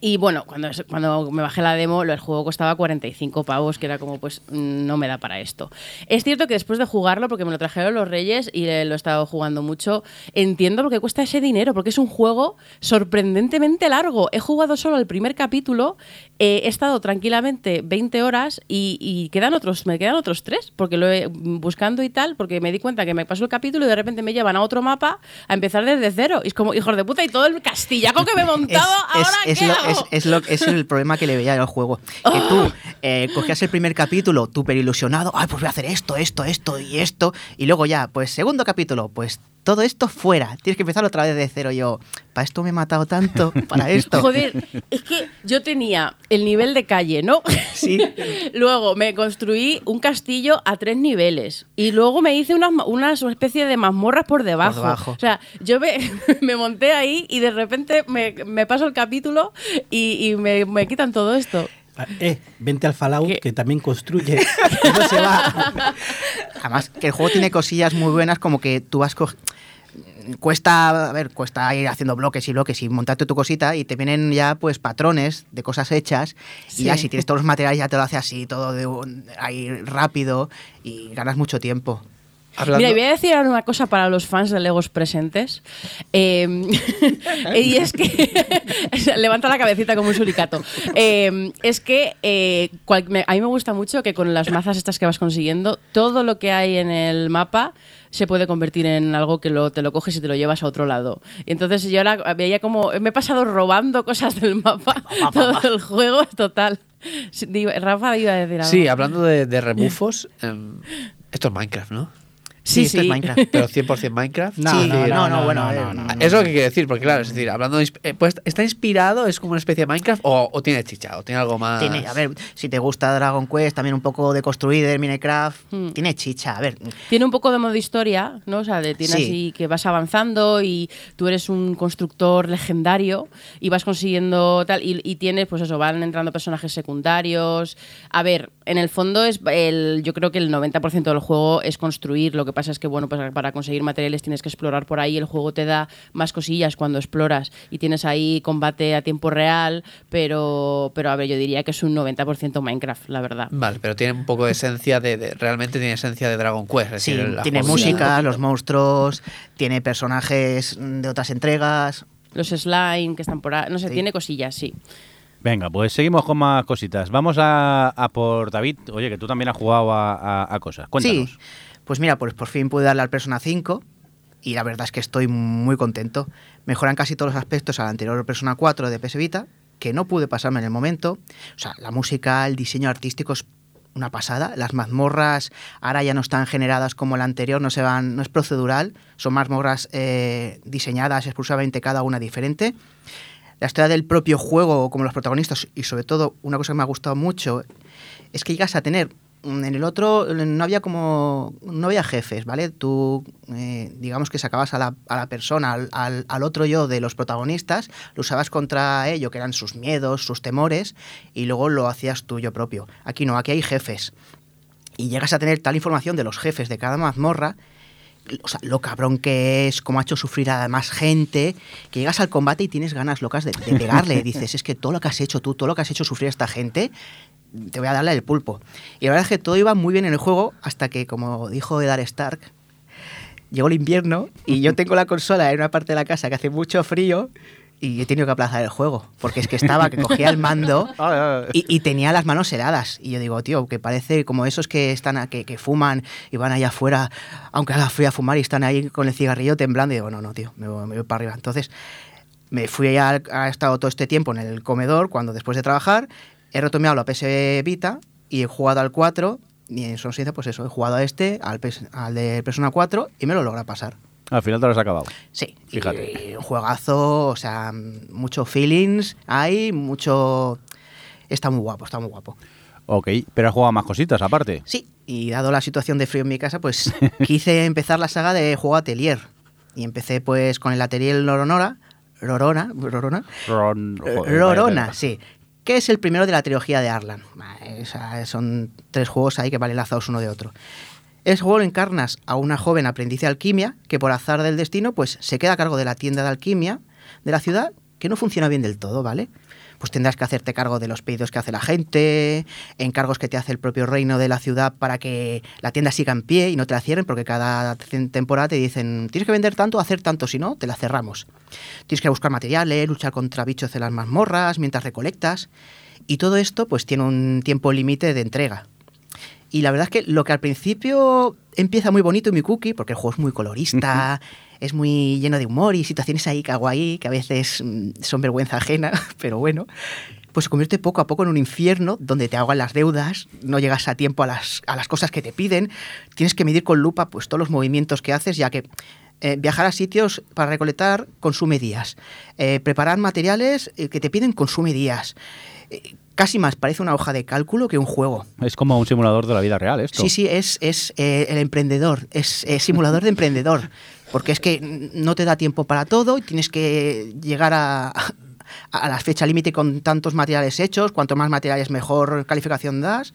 y bueno, cuando, cuando me bajé la demo, el juego costaba 45 pavos, que era como, pues, no me da para esto. Es cierto que después de jugarlo, porque me lo trajeron los Reyes y lo he estado jugando mucho, entiendo lo que cuesta ese dinero, porque es un juego sorprendentemente largo. He jugado solo el primer capítulo, eh, he estado tranquilamente 20 horas y, quedan otros, me quedan otros tres, porque lo he buscando y tal, porque me di cuenta que me pasó el capítulo y de repente me llevan a otro mapa a empezar desde cero. Y es como, hijos de puta, y todo el castillaco que me he montado, ahora es, ¿qué lo, hago? es, lo, es el problema que le veía al juego. Que tú eh, cogías el primer capítulo, tú ilusionado, ay, pues voy a hacer esto, esto, esto y esto, y luego ya, pues segundo capítulo, pues todo esto fuera. Tienes que empezar otra vez de cero. Yo, para esto me he matado tanto, para esto. Joder, es que yo tenía el nivel de calle, ¿no? Sí. luego me construí un castillo a tres niveles. Y luego me hice una, una especie de mazmorras por debajo. Por debajo. O sea, yo me, me, monté ahí y de repente me, me paso el capítulo y, y me, me quitan todo esto. Eh, vente al Fallout que también construye. no se va. Además, que el juego tiene cosillas muy buenas como que tú vas co- cuesta, a ver, cuesta ir haciendo bloques y bloques y montarte tu cosita y te vienen ya pues patrones de cosas hechas Sí. y ya si tienes todos los materiales ya te lo hace así todo de un- ahí rápido y ganas mucho tiempo. Hablando- Mira, voy a decir ahora una cosa para los fans de Legos presentes. Eh, y es que. levanta la cabecita como un suricato. Eh, es que eh, cual- me- a mí me gusta mucho que con las mazas estas que vas consiguiendo, todo lo que hay en el mapa se puede convertir en algo que lo, te lo coges y te lo llevas a otro lado. Y entonces yo ahora veía como. Me he pasado robando cosas del mapa todo el juego, total. Rafa iba a decir algo. Sí, hablando de, de rebufos, em, esto es Minecraft, ¿no? Sí, esto es sí. Minecraft. Pero 100% Minecraft. No, Sí, no, no, no, no, no, bueno, no, a ver, no, no, no. Es lo que quiero decir, porque claro, es decir, hablando de, eh, pues, ¿está inspirado? ¿Es como una especie de Minecraft? ¿O, o tiene chicha? ¿O tiene algo más? Tiene, a ver, si te gusta Dragon Quest, también un poco de construir de Minecraft, Hmm. tiene chicha, a ver. Tiene un poco de modo historia, ¿no? O sea, de, tiene Sí. así que vas avanzando y tú eres un constructor legendario y vas consiguiendo tal. Y, y tienes, pues eso, van entrando personajes secundarios. A ver, en el fondo es el, yo creo que el 90% del juego es construir. Lo que pasa es que, bueno, pues para conseguir materiales tienes que explorar por ahí. El juego te da más cosillas cuando exploras y tienes ahí combate a tiempo real. Pero, pero a ver, yo diría que es un 90% Minecraft, la verdad. Vale, pero tiene un poco de esencia de, de- realmente tiene esencia de Dragon Quest. es Sí, decir, la tiene música, los monstruos, tiene personajes de otras entregas. Los slime que están por ahí. No sé, Sí. tiene cosillas, sí. Venga, pues seguimos con más cositas. Vamos a, a por David. Oye, que tú también has jugado a, a- a cosas. Cuéntanos. Sí, pues mira, pues por fin pude darle al Persona 5 y la verdad es que estoy muy contento. Mejoran casi todos los aspectos al anterior Persona 4 de PS Vita, que no pude pasarme en el momento. O sea, la música, el diseño artístico es una pasada. Las mazmorras ahora ya no están generadas como la anterior, no se van, no es procedural, son mazmorras eh, diseñadas exclusivamente cada una diferente. La historia del propio juego, como los protagonistas, y sobre todo una cosa que me ha gustado mucho, es que llegas a tener en el otro no había como no había jefes vale tú eh, digamos que sacabas a la, a la persona al, al- al otro yo de los protagonistas lo usabas contra ello que eran sus miedos sus temores y luego lo hacías tuyo propio. Aquí no aquí hay jefes. Y llegas a tener tal información de los jefes de cada mazmorra o sea, lo cabrón que es, cómo ha hecho sufrir a más gente, que llegas al combate y tienes ganas locas de, de pegarle. Dices, es que todo lo que has hecho tú, todo lo que has hecho sufrir a esta gente, te voy a darle el pulpo. Y la verdad es que todo iba muy bien en el juego hasta que, como dijo Edar Stark, llegó el invierno y yo tengo la consola en una parte de la casa que hace mucho frío y he tenido que aplazar el juego, porque es que estaba, que cogía el mando y, y tenía las manos heladas. Y yo digo, tío, que parece como esos que están a- que, que fuman y van allá afuera, aunque haga frío a fumar y están ahí con el cigarrillo temblando. Y digo, no, no, tío, me voy, me voy para arriba. Entonces me fui ya, ha estado todo este tiempo en el comedor, cuando después de trabajar, he retomeado la PS Vita y he jugado al 4. Y en son pues eso, he jugado a este, al, PS al de Persona 4 y me lo logra pasar. Al final te lo has acabado. Sí, Fíjate. y un juegazo, o sea, mucho feelings hay, mucho... Está muy guapo, está muy guapo. Ok, pero has jugado más cositas aparte. Sí, y dado la situación de frío en mi casa, pues quise empezar la saga de juego Atelier. Y empecé pues con el Atelier Lorona, Rorona, Rorona, Rorona, vaya sí, que es el primero de la trilogía de Arlan. Sea, son tres juegos ahí que van enlazados uno de otro. Es juego encarnas a una joven aprendiz de alquimia que por azar del destino pues se queda a cargo de la tienda de alquimia de la ciudad que no funciona bien del todo, ¿vale? Pues tendrás que hacerte cargo de los pedidos que hace la gente, encargos que te hace el propio reino de la ciudad para que la tienda siga en pie y no te la cierren, porque cada te- temporada te dicen tienes que vender tanto, hacer tanto, si no, te la cerramos. Tienes que buscar materiales, luchar contra bichos de las mazmorras mientras recolectas. Y todo esto pues tiene un tiempo límite de entrega. Y la verdad es que lo que al principio empieza muy bonito y muy cookie, porque el juego es muy colorista, es muy lleno de humor y situaciones ahí kawaii que a veces mm, son vergüenza ajena, pero bueno, pues se convierte poco a poco en un infierno donde te ahogan las deudas, no llegas a tiempo a las, a las cosas que te piden, tienes que medir con lupa pues todos los movimientos que haces, ya que eh, viajar a sitios para recolectar consume días, Eh, preparar materiales eh, que te piden consume días. Eh, casi más parece una hoja de cálculo que un juego. Es como un simulador de la vida real esto. Sí, sí, es, es eh, el emprendedor, es, eh, simulador de emprendedor, porque es que no te da tiempo para todo y tienes que llegar a, a la fecha límite con tantos materiales hechos, cuanto más materiales mejor calificación das,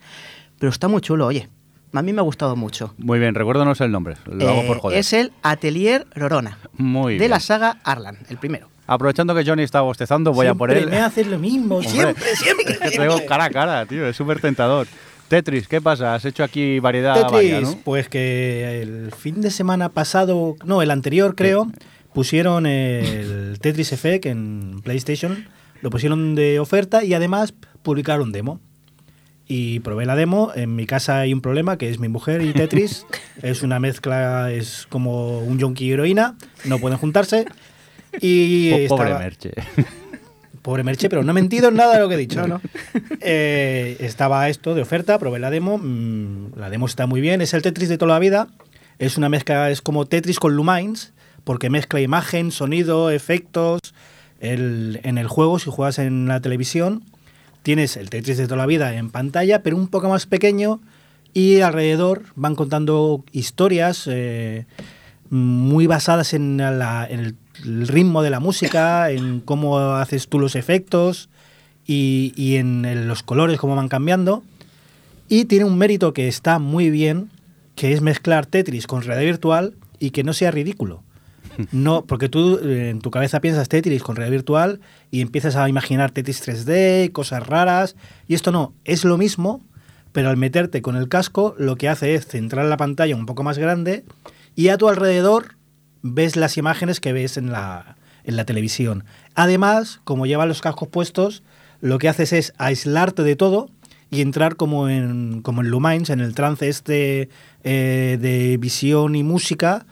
pero está muy chulo, oye, a mí me ha gustado mucho. Muy bien, recuérdanos el nombre. Lo hago Eh, por joder. es el Atelier Rorona, Muy de bien. la saga Arlan, el primero. Aprovechando que Johnny está bostezando, voy a por Siempre él. me haces lo mismo, Hombre, siempre, siempre. Es que te veo cara a cara, tío. Es súper tentador. Tetris, ¿qué pasa? Has hecho aquí variedad Tetris, varia, ¿no? pues que el fin de semana pasado, no, el anterior creo, pusieron el Tetris Effect en PlayStation, lo pusieron de oferta y además publicaron demo. Y probé la demo, en mi casa hay un problema que es mi mujer y Tetris, es una mezcla, es como un yonki y heroína, no pueden juntarse. Y Po- Pobre estaba- Merche. Pobre Merche, pero no he mentido en nada de lo que he dicho. No, no. Eh, estaba esto de oferta, probé la demo. mm, la demo está muy bien. Es el Tetris de toda la vida. Es una mezcla, es como Tetris con Lumines, porque mezcla imagen, sonido, efectos. El- en el juego, si juegas en la televisión, tienes el Tetris de toda la vida en pantalla, pero un poco más pequeño. Y alrededor van contando historias eh, muy basadas en, la- en el, el ritmo de la música, en cómo haces tú los efectos y, y en los colores, cómo van cambiando. Y tiene un mérito que está muy bien, que es mezclar Tetris con realidad virtual y que no sea ridículo. No, porque tú eh, en tu cabeza piensas Tetris con realidad virtual y empiezas a imaginar Tetris 3D, cosas raras. Y esto no, es lo mismo, pero al meterte con el casco lo que hace es centrar la pantalla un poco más grande y a tu alrededor ves las imágenes que ves en la, en la televisión. Además, como lleva los cascos puestos, lo que haces es aislarte de todo y entrar como en, como en Lumines, en el trance este eh, de visión y música,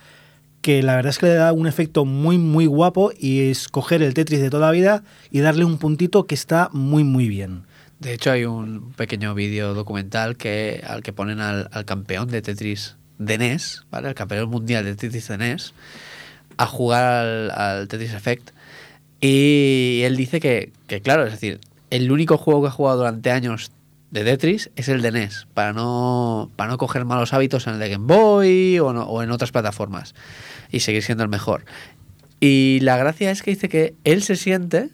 que la verdad es que le da un efecto muy, muy guapo y es coger el Tetris de toda la vida y darle un puntito que está muy, muy bien. De hecho, hay un pequeño vídeo documental que, al que ponen al, al campeón de Tetris de NES, ¿vale? El campeón mundial de Tetris de NES, a jugar al, Tetris Effect. Y él dice que, que, claro, es decir, el único juego que ha jugado durante años de Tetris es el de NES, para no, para no coger malos hábitos en el de Game Boy o, o en otras plataformas y seguir siendo el mejor. Y la gracia es que dice que él se siente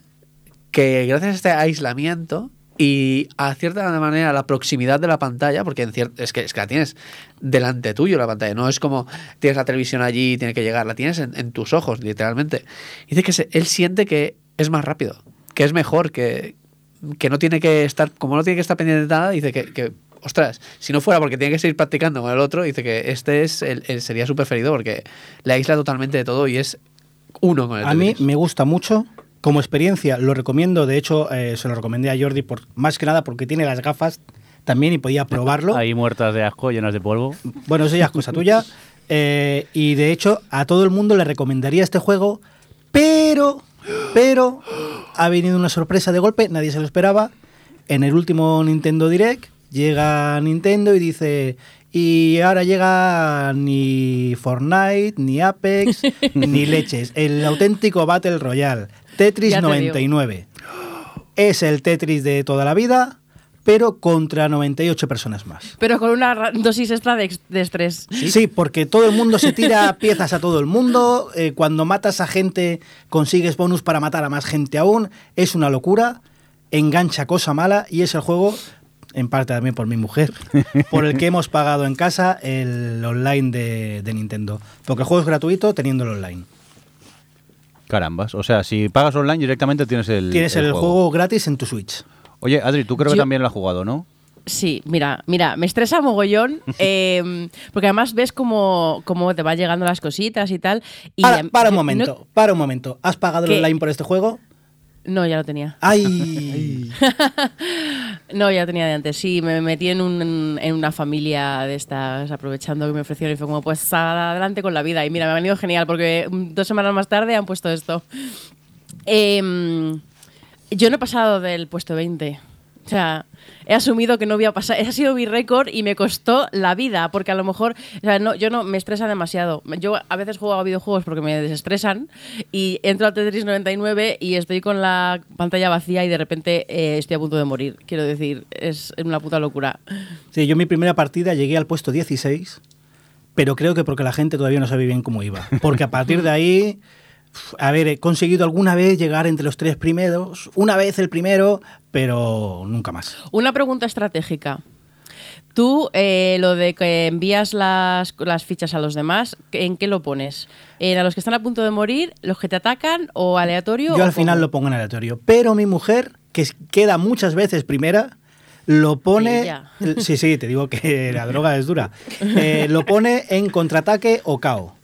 que gracias a este aislamiento y a cierta manera la proximidad de la pantalla, porque en es, que, es que la tienes delante tuyo la pantalla, no es como tienes la televisión allí y tiene que llegar, la tienes en, en tus ojos, literalmente. Dice que se- él siente que es más rápido, que es mejor, que, que no tiene que estar, como no tiene que estar pendiente de nada, dice que, que, ostras, si no fuera porque tiene que seguir practicando con el otro, dice que este es el, el- sería su preferido porque le aísla totalmente de todo y es uno con el A mí me gusta mucho. Como experiencia lo recomiendo, de hecho eh, se lo recomendé a Jordi por, más que nada porque tiene las gafas también y podía probarlo. Ahí muertas de asco, llenas de polvo. Bueno, eso ya es cosa tuya. Eh, y de hecho, a todo el mundo le recomendaría este juego, pero, pero, ha venido una sorpresa de golpe, nadie se lo esperaba. En el último Nintendo Direct, llega Nintendo y dice, y ahora llega ni Fortnite, ni Apex, ni leches. El auténtico Battle Royale, Tetris Ya te digo. 99. Es el Tetris de toda la vida, pero contra 98 personas más. Pero con una dosis extra de, estrés. Sí, porque todo el mundo se tira piezas a todo el mundo. eh, cuando matas a gente, consigues bonus para matar a más gente aún. Es una locura. Engancha cosa mala y es el juego, en parte también por mi mujer, por el que hemos pagado en casa el online de, de Nintendo. Porque el juego es gratuito teniéndolo online. Carambas. O sea, si pagas online directamente tienes el, Tienes el, juego. gratis en tu Switch. Oye, Adri, tú creo que también lo has jugado, ¿no? Sí, mira, mira, me estresa mogollón, eh, porque además ves cómo, cómo te van llegando las cositas y tal. Y Para, para un momento, para un momento. ¿Has pagado el ¿Qué? online por este juego? No, ya lo tenía. ¡Ay! No, ya lo tenía de antes. Sí, me metí en, un- en una familia de estas, aprovechando que me ofrecieron y fue como, pues adelante con la vida. Y mira, me ha venido genial porque mm, dos semanas más tarde han puesto esto. Em, yo no he pasado del puesto 20. O sea, he asumido que no voy a pasar. Ese ha sido mi récord y me costó la vida, porque a lo mejor, o sea, no, yo no me estresa demasiado. Yo a veces juego a videojuegos porque me desestresan y entro a Tetris 99 y estoy con la pantalla vacía y de repente eh, estoy a punto de morir. Quiero decir, es una puta locura. Sí, yo en mi primera partida llegué al puesto 16, pero creo que porque la gente todavía no sabe bien cómo iba. Porque a partir de ahí, a ver, he conseguido alguna vez llegar entre los tres primeros, una vez el primero, pero nunca más. Una pregunta estratégica. Tú, eh, lo de que envías las, las fichas a los demás, ¿en qué lo pones? ¿En a los que están a punto de morir, los que te atacan o aleatorio? Yo o al final cómo? lo pongo en aleatorio, pero mi mujer, que queda muchas veces primera, lo pone... Ella. Sí, sí, te digo que la droga es dura. Eh, lo pone en contraataque o KO.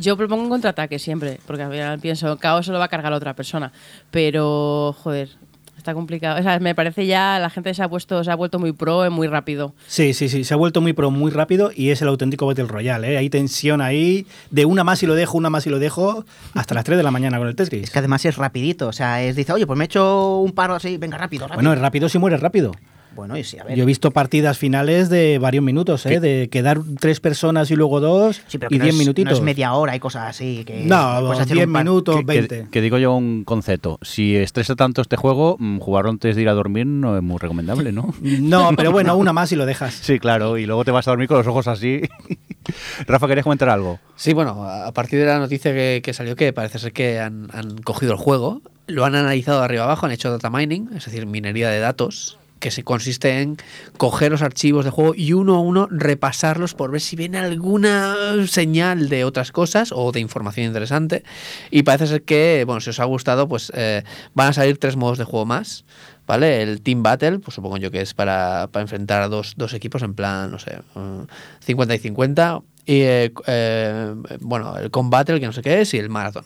Yo propongo un contraataque siempre, porque al final pienso, caos solo va a cargar a otra persona. Pero, joder, está complicado. O sea, me parece ya, la gente se ha puesto, se ha vuelto muy pro, muy rápido. Sí, sí, sí, se ha vuelto muy pro, muy rápido y es el auténtico Battle Royale. ¿eh? Hay tensión ahí, de una más y lo dejo, una más y lo dejo, hasta las 3 de la mañana con el Tetris. Es que además es rapidito, o sea, es dice, oye, pues me he hecho un paro así, venga, rápido, rápido. Bueno, es rápido si mueres rápido. Bueno, y sí, a ver. Yo he visto partidas finales de varios minutos, ¿eh? de quedar tres personas y luego dos Sí, pero que y no diez es, minutitos. no es media hora y cosas así. Que No, puedes hacer 10 un par- minutos, Que- que, 20. que digo yo un concepto. Si estresa tanto este juego, mm, jugarlo antes de ir a dormir no es muy recomendable, ¿no? No, pero bueno, una más y lo dejas. Sí, claro, y luego te vas a dormir con los ojos así. Rafa, ¿querías comentar algo? Sí, bueno, a a partir de la noticia que, que salió, que parece ser que han, han cogido el juego, lo han analizado de arriba abajo, han hecho data mining, es decir, minería de datos, que se consiste en coger los archivos de juego y uno a uno repasarlos por ver si viene alguna señal de otras cosas o de información interesante. Y parece ser que, bueno, si os ha gustado, pues eh, van a salir tres modos de juego más. ¿Vale? El Team Battle, pues supongo yo que es para, para enfrentar a dos, dos equipos en plan, no sé, eh, 50 y 50. Y eh, eh, bueno, el Combattle, que no sé qué es, y el Marathon.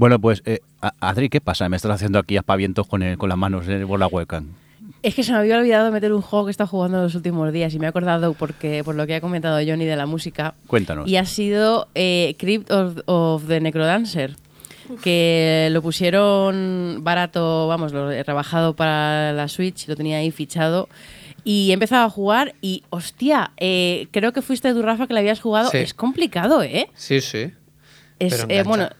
Bueno, pues, eh, Adri, ¿qué pasa? Me estás haciendo aquí aspavientos con, con las manos eh, por la webcam. Es que se me había olvidado meter un juego que he estado jugando en los últimos días y me he acordado porque, por lo que ha comentado Johnny de la música. Cuéntanos. Y ha sido eh, Crypt of, of the Necrodancer, que lo pusieron barato, vamos, lo he rebajado para la Switch, lo tenía ahí fichado. Y he empezado a jugar y, hostia, eh, creo que fuiste tú, Rafa, que le habías jugado. Sí. Es complicado, ¿eh? Sí, sí. Es, Pero eh, bueno,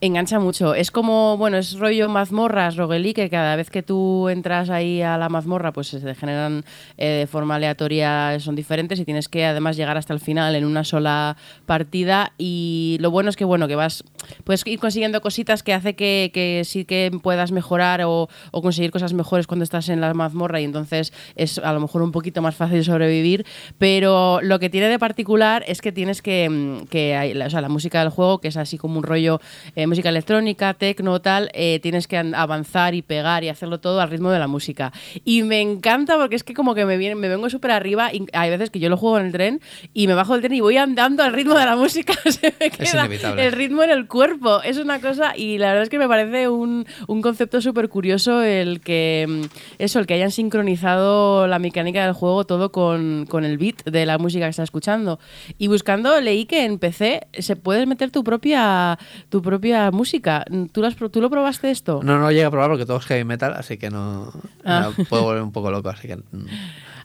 engancha mucho. Es como, bueno, es rollo mazmorras, roguelí, que cada vez que tú entras ahí a la mazmorra, pues se generan eh, de forma aleatoria, son diferentes y tienes que además llegar hasta el final en una sola partida. Y lo bueno es que, bueno, que vas, puedes ir consiguiendo cositas que hace que, que sí que puedas mejorar o, o conseguir cosas mejores cuando estás en la mazmorra y entonces es a lo mejor un poquito más fácil sobrevivir. Pero lo que tiene de particular es que tienes que, mm, que o sea, la música del juego, que es así como un rollo eh, música electrónica, tecno, tal, eh, tienes que an- avanzar y pegar y hacerlo todo al ritmo de la música. Y me encanta porque es que como que me, viene, me vengo súper arriba y hay veces que yo lo juego en el tren y me bajo del tren y voy andando al ritmo de la música. Se me queda inevitable. el ritmo en el cuerpo. Es una cosa y la verdad es que me parece un, un concepto súper curioso el que mm, eso, el que hayan sincronizado la mecánica del juego todo con, con el beat de la música que estás escuchando. Y buscando leí que en PC se puedes meter tu propia tu propia música. ¿Tú lo, has pro- ¿tú lo probaste esto? No, no llega a probar porque todo es heavy metal, así que no. Ah. no puedo volver un poco loco, así que. mm.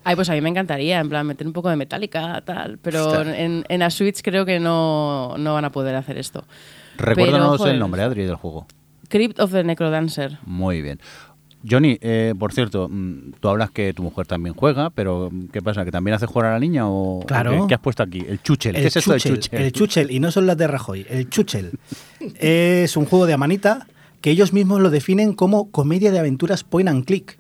Ay, pues a mí me encantaría, en plan, meter un poco de metálica, tal. Pero en, en la Switch creo que no, no van a poder hacer esto. Recuérdanos Pero, joder. el nombre, Adri, del juego. Crypt of the Necrodancer. Muy bien. Johnny, eh, por cierto, mm, tú hablas que tu mujer también juega, pero mm, ¿qué pasa? ¿Que también hace jugar a la niña o Claro. qué, qué has puesto aquí? El chuchel. ¿Qué es eso del chuchel? El Chuchel, y no son las de Rajoy, el Chuchel. es un juego de Amanita que ellos mismos lo definen como comedia de aventuras point and click.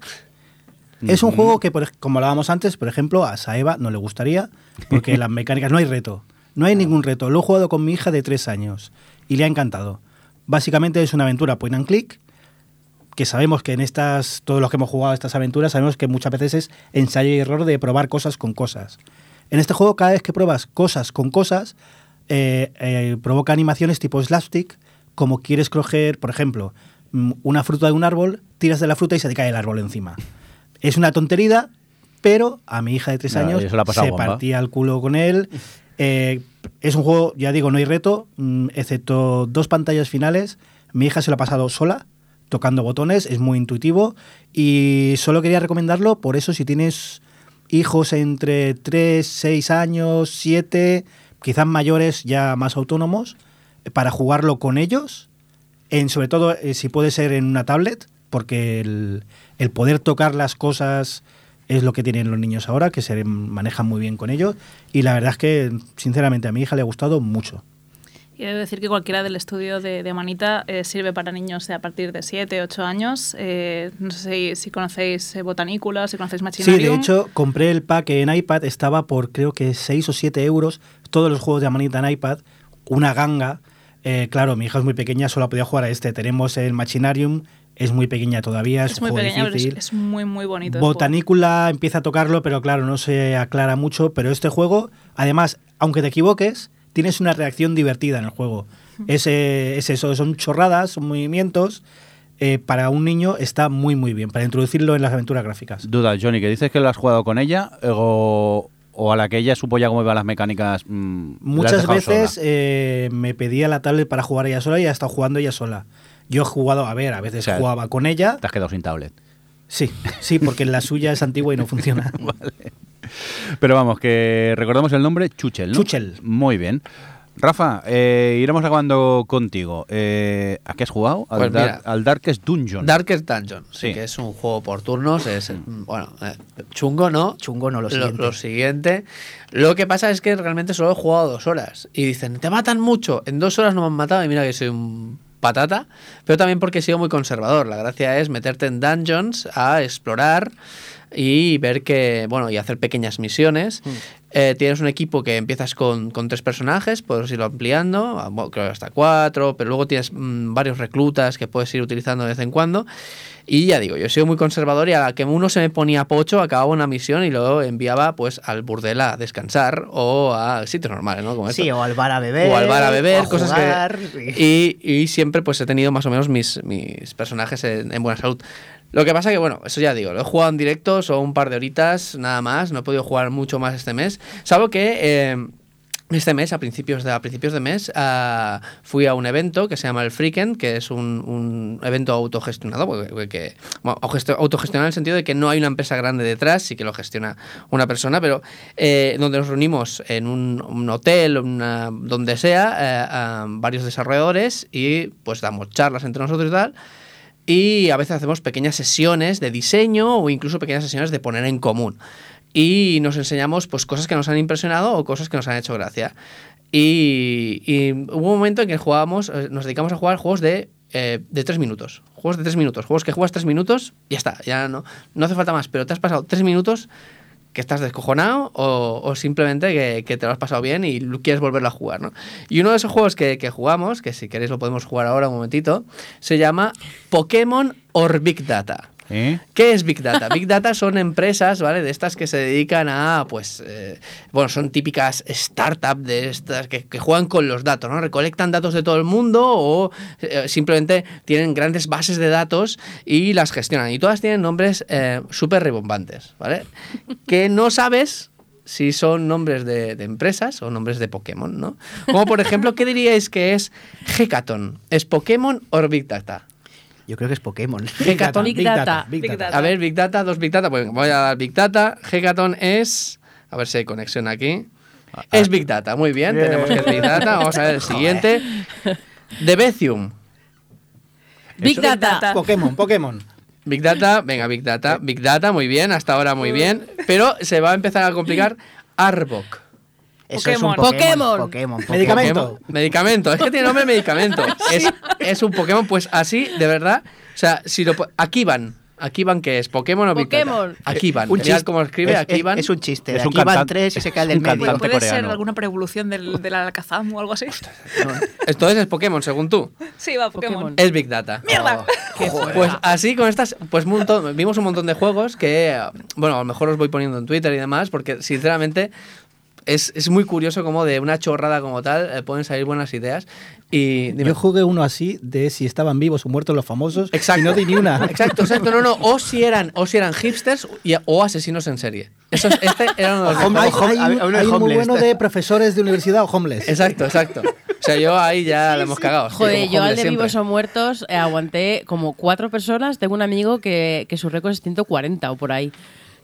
Es un juego que, como hablábamos antes, por ejemplo, a Saeva no le gustaría, porque las mecánicas no hay reto. No hay ningún reto. Lo he jugado con mi hija de tres años y le ha encantado. Básicamente es una aventura point and click, que sabemos que en estas, todos los que hemos jugado estas aventuras, sabemos que muchas veces es ensayo y error de probar cosas con cosas. En este juego, cada vez que pruebas cosas con cosas, eh, eh, provoca animaciones tipo slapstick, como quieres coger, por ejemplo, mm, una fruta de un árbol, tiras de la fruta y se te cae el árbol encima. Es una tontería, pero a mi hija de tres años se bomba. partía el culo con él. Eh, es un juego, ya digo, no hay reto, mm, excepto dos pantallas finales. Mi hija se lo ha pasado sola, tocando botones, es muy intuitivo y solo quería recomendarlo por eso si tienes hijos entre 3, 6 años, 7, quizás mayores ya más autónomos, para jugarlo con ellos, en, sobre todo eh, si puede ser en una tablet, porque el, el poder tocar las cosas es lo que tienen los niños ahora, que se manejan muy bien con ellos. Y la verdad es que, sinceramente, a mi hija le ha gustado mucho. Y debo decir que cualquiera del estudio de, de Manita eh, sirve para niños de a partir de 7, 8 años. Eh, no sé si, si conocéis eh, Botanícula, si conocéis Sí, Machinarium. de hecho, compré el pack en iPad, estaba por creo que 6 o 7 euros, todos los juegos de Amanita en iPad, una ganga. Eh, claro, mi hija es muy pequeña, solo podía jugar a este. Tenemos el Machinarium, es muy pequeña todavía, es, es un muy juego pequeña, pero es, difícil. es muy, muy bonito. Botanícula empieza a tocarlo, pero claro, no se aclara mucho. Pero este juego, además, aunque te equivoques, tienes una reacción divertida en el juego. Es, eh, es eso, son chorradas, son movimientos. Eh, para un niño está muy, muy bien, para introducirlo en las aventuras gráficas. Duda, Johnny, que dices que lo has jugado con ella eh, o, o a la que ella supo ya cómo iban las mecánicas. mm, Muchas veces eh, me pedía la tablet para jugar ella sola y ha estado jugando ella sola. Yo he jugado, a ver, a veces O sea, jugaba con ella. Te has quedado sin tablet. Sí, sí, porque la suya es antigua y no funciona. Pero vamos, que recordamos el nombre, Chuchel, ¿no? Chuchel. Muy bien. Rafa, eh, iremos acabando contigo. Eh, ¿A qué has jugado? Al, Pues Dar- mira. al Darkest Dungeon. Darkest Dungeon, sí. Sí. que es un juego por turnos, es mm, bueno, eh, chungo, ¿no? Chungo no, lo Lo, siguiente. lo siguiente. Lo que pasa es que realmente solo he jugado dos horas. Y dicen, te matan mucho. En dos horas no me han matado. Y mira que soy un patata. Pero también porque he sido muy conservador. La gracia es meterte en dungeons a explorar y ver que, bueno, y hacer pequeñas misiones. Eh, tienes un equipo que empiezas con, con tres personajes, puedes irlo ampliando, a- bueno, creo que hasta cuatro, pero luego tienes mm, varios reclutas que puedes ir utilizando de vez en cuando. Y ya digo, yo he sido muy conservador y a la que uno se me ponía pocho, acababa una misión y luego enviaba pues al burdel a descansar o a sitios normales, ¿no? Como Sí, esto. o al bar a beber. O al bar a beber, a cosas jugar, que... Y, y siempre pues he tenido más o menos mis, mis personajes en, en buena salud. Lo que pasa que, bueno, eso ya digo, lo he jugado en directo, son un par de horitas, nada más, no he podido jugar mucho más este mes. Salvo que... eh, este mes, a principios de, a principios de mes, ah, fui a un evento que se llama el Freaken, que es un, un evento autogestionado, porque- que, bueno, autogest- autogestionado en el sentido de que no hay una empresa grande detrás, sí que lo gestiona una persona, pero eh, donde nos reunimos en un, un hotel, una- donde sea, eh, varios desarrolladores y pues damos charlas entre nosotros y tal. Y a veces hacemos pequeñas sesiones de diseño o incluso pequeñas sesiones de poner en común. Y nos enseñamos pues cosas que nos han impresionado o cosas que nos han hecho gracia. Y, y hubo un momento en que jugábamos, eh, nos dedicamos a jugar juegos de, eh, de tres minutos. Juegos de tres minutos. Juegos que juegas tres minutos ya está. Ya no, no hace falta más. Pero te has pasado tres minutos que estás descojonado o, o simplemente que, que te lo has pasado bien y quieres volverlo a jugar, ¿no? Y uno de esos juegos que, que jugamos, que si queréis lo podemos jugar ahora un momentito, se llama Pokémon or Big Data. ¿Eh? ¿Qué es Big Data? Big Data son empresas, ¿vale? De estas que se dedican a, pues, eh, bueno, son típicas startups de estas que, juegan con los datos, ¿no? Recolectan datos de todo el mundo o eh, simplemente tienen grandes bases de datos y las gestionan. Y todas tienen nombres súper rebombantes, ¿vale? que no sabes si son nombres de, de empresas o nombres de Pokémon, ¿no? Como por ejemplo, ¿qué diríais que es Heckathon? ¿Es Pokémon o Big Data? Yo creo que es Pokémon. Hackathon. Big Data. Big Big Data. Data. A ver, Big Data, dos Big Data. Pues voy a dar Big Data. Hackathon es. A ver si hay conexión aquí. Es Big Data, muy bien. Tenemos que es Big Data. Vamos a ver el siguiente. Debecium. Big Data. Data. Pokémon, Pokémon. Big Data, venga, Big Data. Big Data, muy bien. Hasta ahora muy bien. Pero se va a empezar a complicar Arbok. Eso es un Pokémon. Pokémon. Pokémon. Pokémon. Pokémon. Medicamento. Pokémon. Medicamento. Es que tiene nombre de medicamento. Es, es un Pokémon, pues así, de verdad. O sea, si lo. Aquí van. Aquí van, ¿qué es? ¿Pokémon o Big Data? Pokémon. Aquí van. Un chiste. cómo escribe, Es- aquí van. Es un chiste. Es de un aquí van tres y se cae del medio. ¿Puede ser alguna preevolución del, del Alakazam o algo así? Entonces es Pokémon, según tú. Sí, va, Pokémon. Pokémon. Es Big Data. ¡Mierda! Pues así con estas, pues un montón- vimos un montón de juegos que, eh, bueno, a lo mejor os voy poniendo en Twitter y demás, porque sinceramente es, es muy curioso como de una chorrada como tal eh, pueden salir buenas ideas. Y dime. Yo jugué uno así de si estaban vivos o muertos los famosos Exacto. y no di ni una. Exacto, exacto, no, no, o si eran, o si eran hipsters y- o asesinos en serie. Esos, este era uno de los hay, hay un, de hay un muy bueno de profesores de universidad o homeless. Exacto, exacto. O sea, yo ahí ya la hemos cagado. sí, Joder, yo al de siempre. vivos o muertos eh, aguanté como cuatro personas. Tengo un amigo que, que su récord es 140 o por ahí.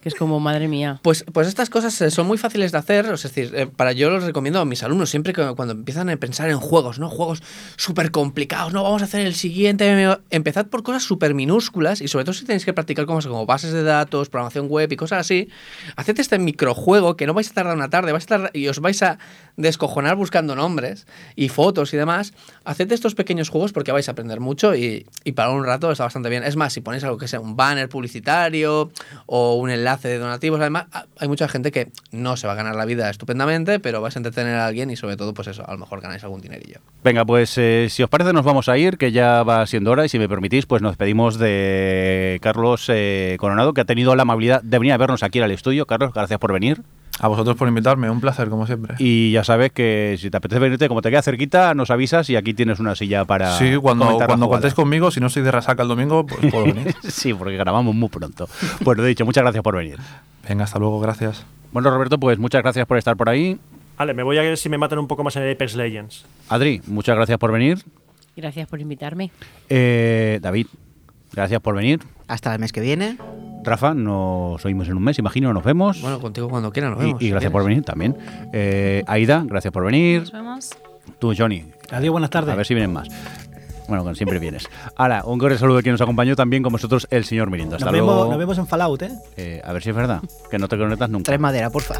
Que es como, madre mía. Pues, pues estas cosas eh, son muy fáciles de hacer, es decir, eh, para yo los recomiendo a mis alumnos siempre que cuando empiezan a pensar en juegos, ¿no? Juegos súper complicados, no, vamos a hacer el siguiente, empezad por cosas súper minúsculas y sobre todo si tenéis que practicar cosas como bases de datos, programación web y cosas así, haced este microjuego que no vais a tardar una tarde, vais a tardar, y os vais a descojonar buscando nombres y fotos y demás, haced estos pequeños juegos porque vais a aprender mucho y, y para un rato está bastante bien. Es más, si ponéis algo que sea un banner publicitario o un enlace de donativos, además, hay mucha gente que no se va a ganar la vida estupendamente, pero vais a entretener a alguien y sobre todo, pues eso, a lo mejor ganáis algún dinerillo. Venga, pues eh, si os parece nos vamos a ir, que ya va siendo hora y si me permitís, pues nos despedimos de Carlos eh, Coronado, que ha tenido la amabilidad de venir a vernos aquí al estudio. Carlos, gracias por venir. A vosotros por invitarme, un placer como siempre. Y ya sabes que si te apetece venirte, como te queda cerquita, nos avisas y aquí tienes una silla para sí, cuando, cuando contéis conmigo, si no soy de resaca el domingo, pues puedo venir. sí, porque grabamos muy pronto. Pues lo he dicho, muchas gracias por venir. Venga, hasta luego, gracias. Bueno, Roberto, pues muchas gracias por estar por ahí. Vale, me voy a ver si me matan un poco más en Apex Legends. Adri, muchas gracias por venir. Gracias por invitarme. Eh, David, gracias por venir. Hasta el mes que viene. Rafa, nos oímos en un mes, imagino, nos vemos. Bueno, contigo cuando quieran, nos vemos. y gracias por venir también. Eh, Aida, gracias por venir. Nos vemos. Tú, Johnny, Adiós, buenas tardes. a ver si vienen más. Bueno, que siempre vienes. Ahora, un cordial saludo de quien nos acompañó también con vosotros, el señor Mirindo. Hasta nos, luego. vemos, nos vemos en Fallout, ¿eh? Eh, a ver si es verdad, que no te conectas nunca. Trae madera, porfa.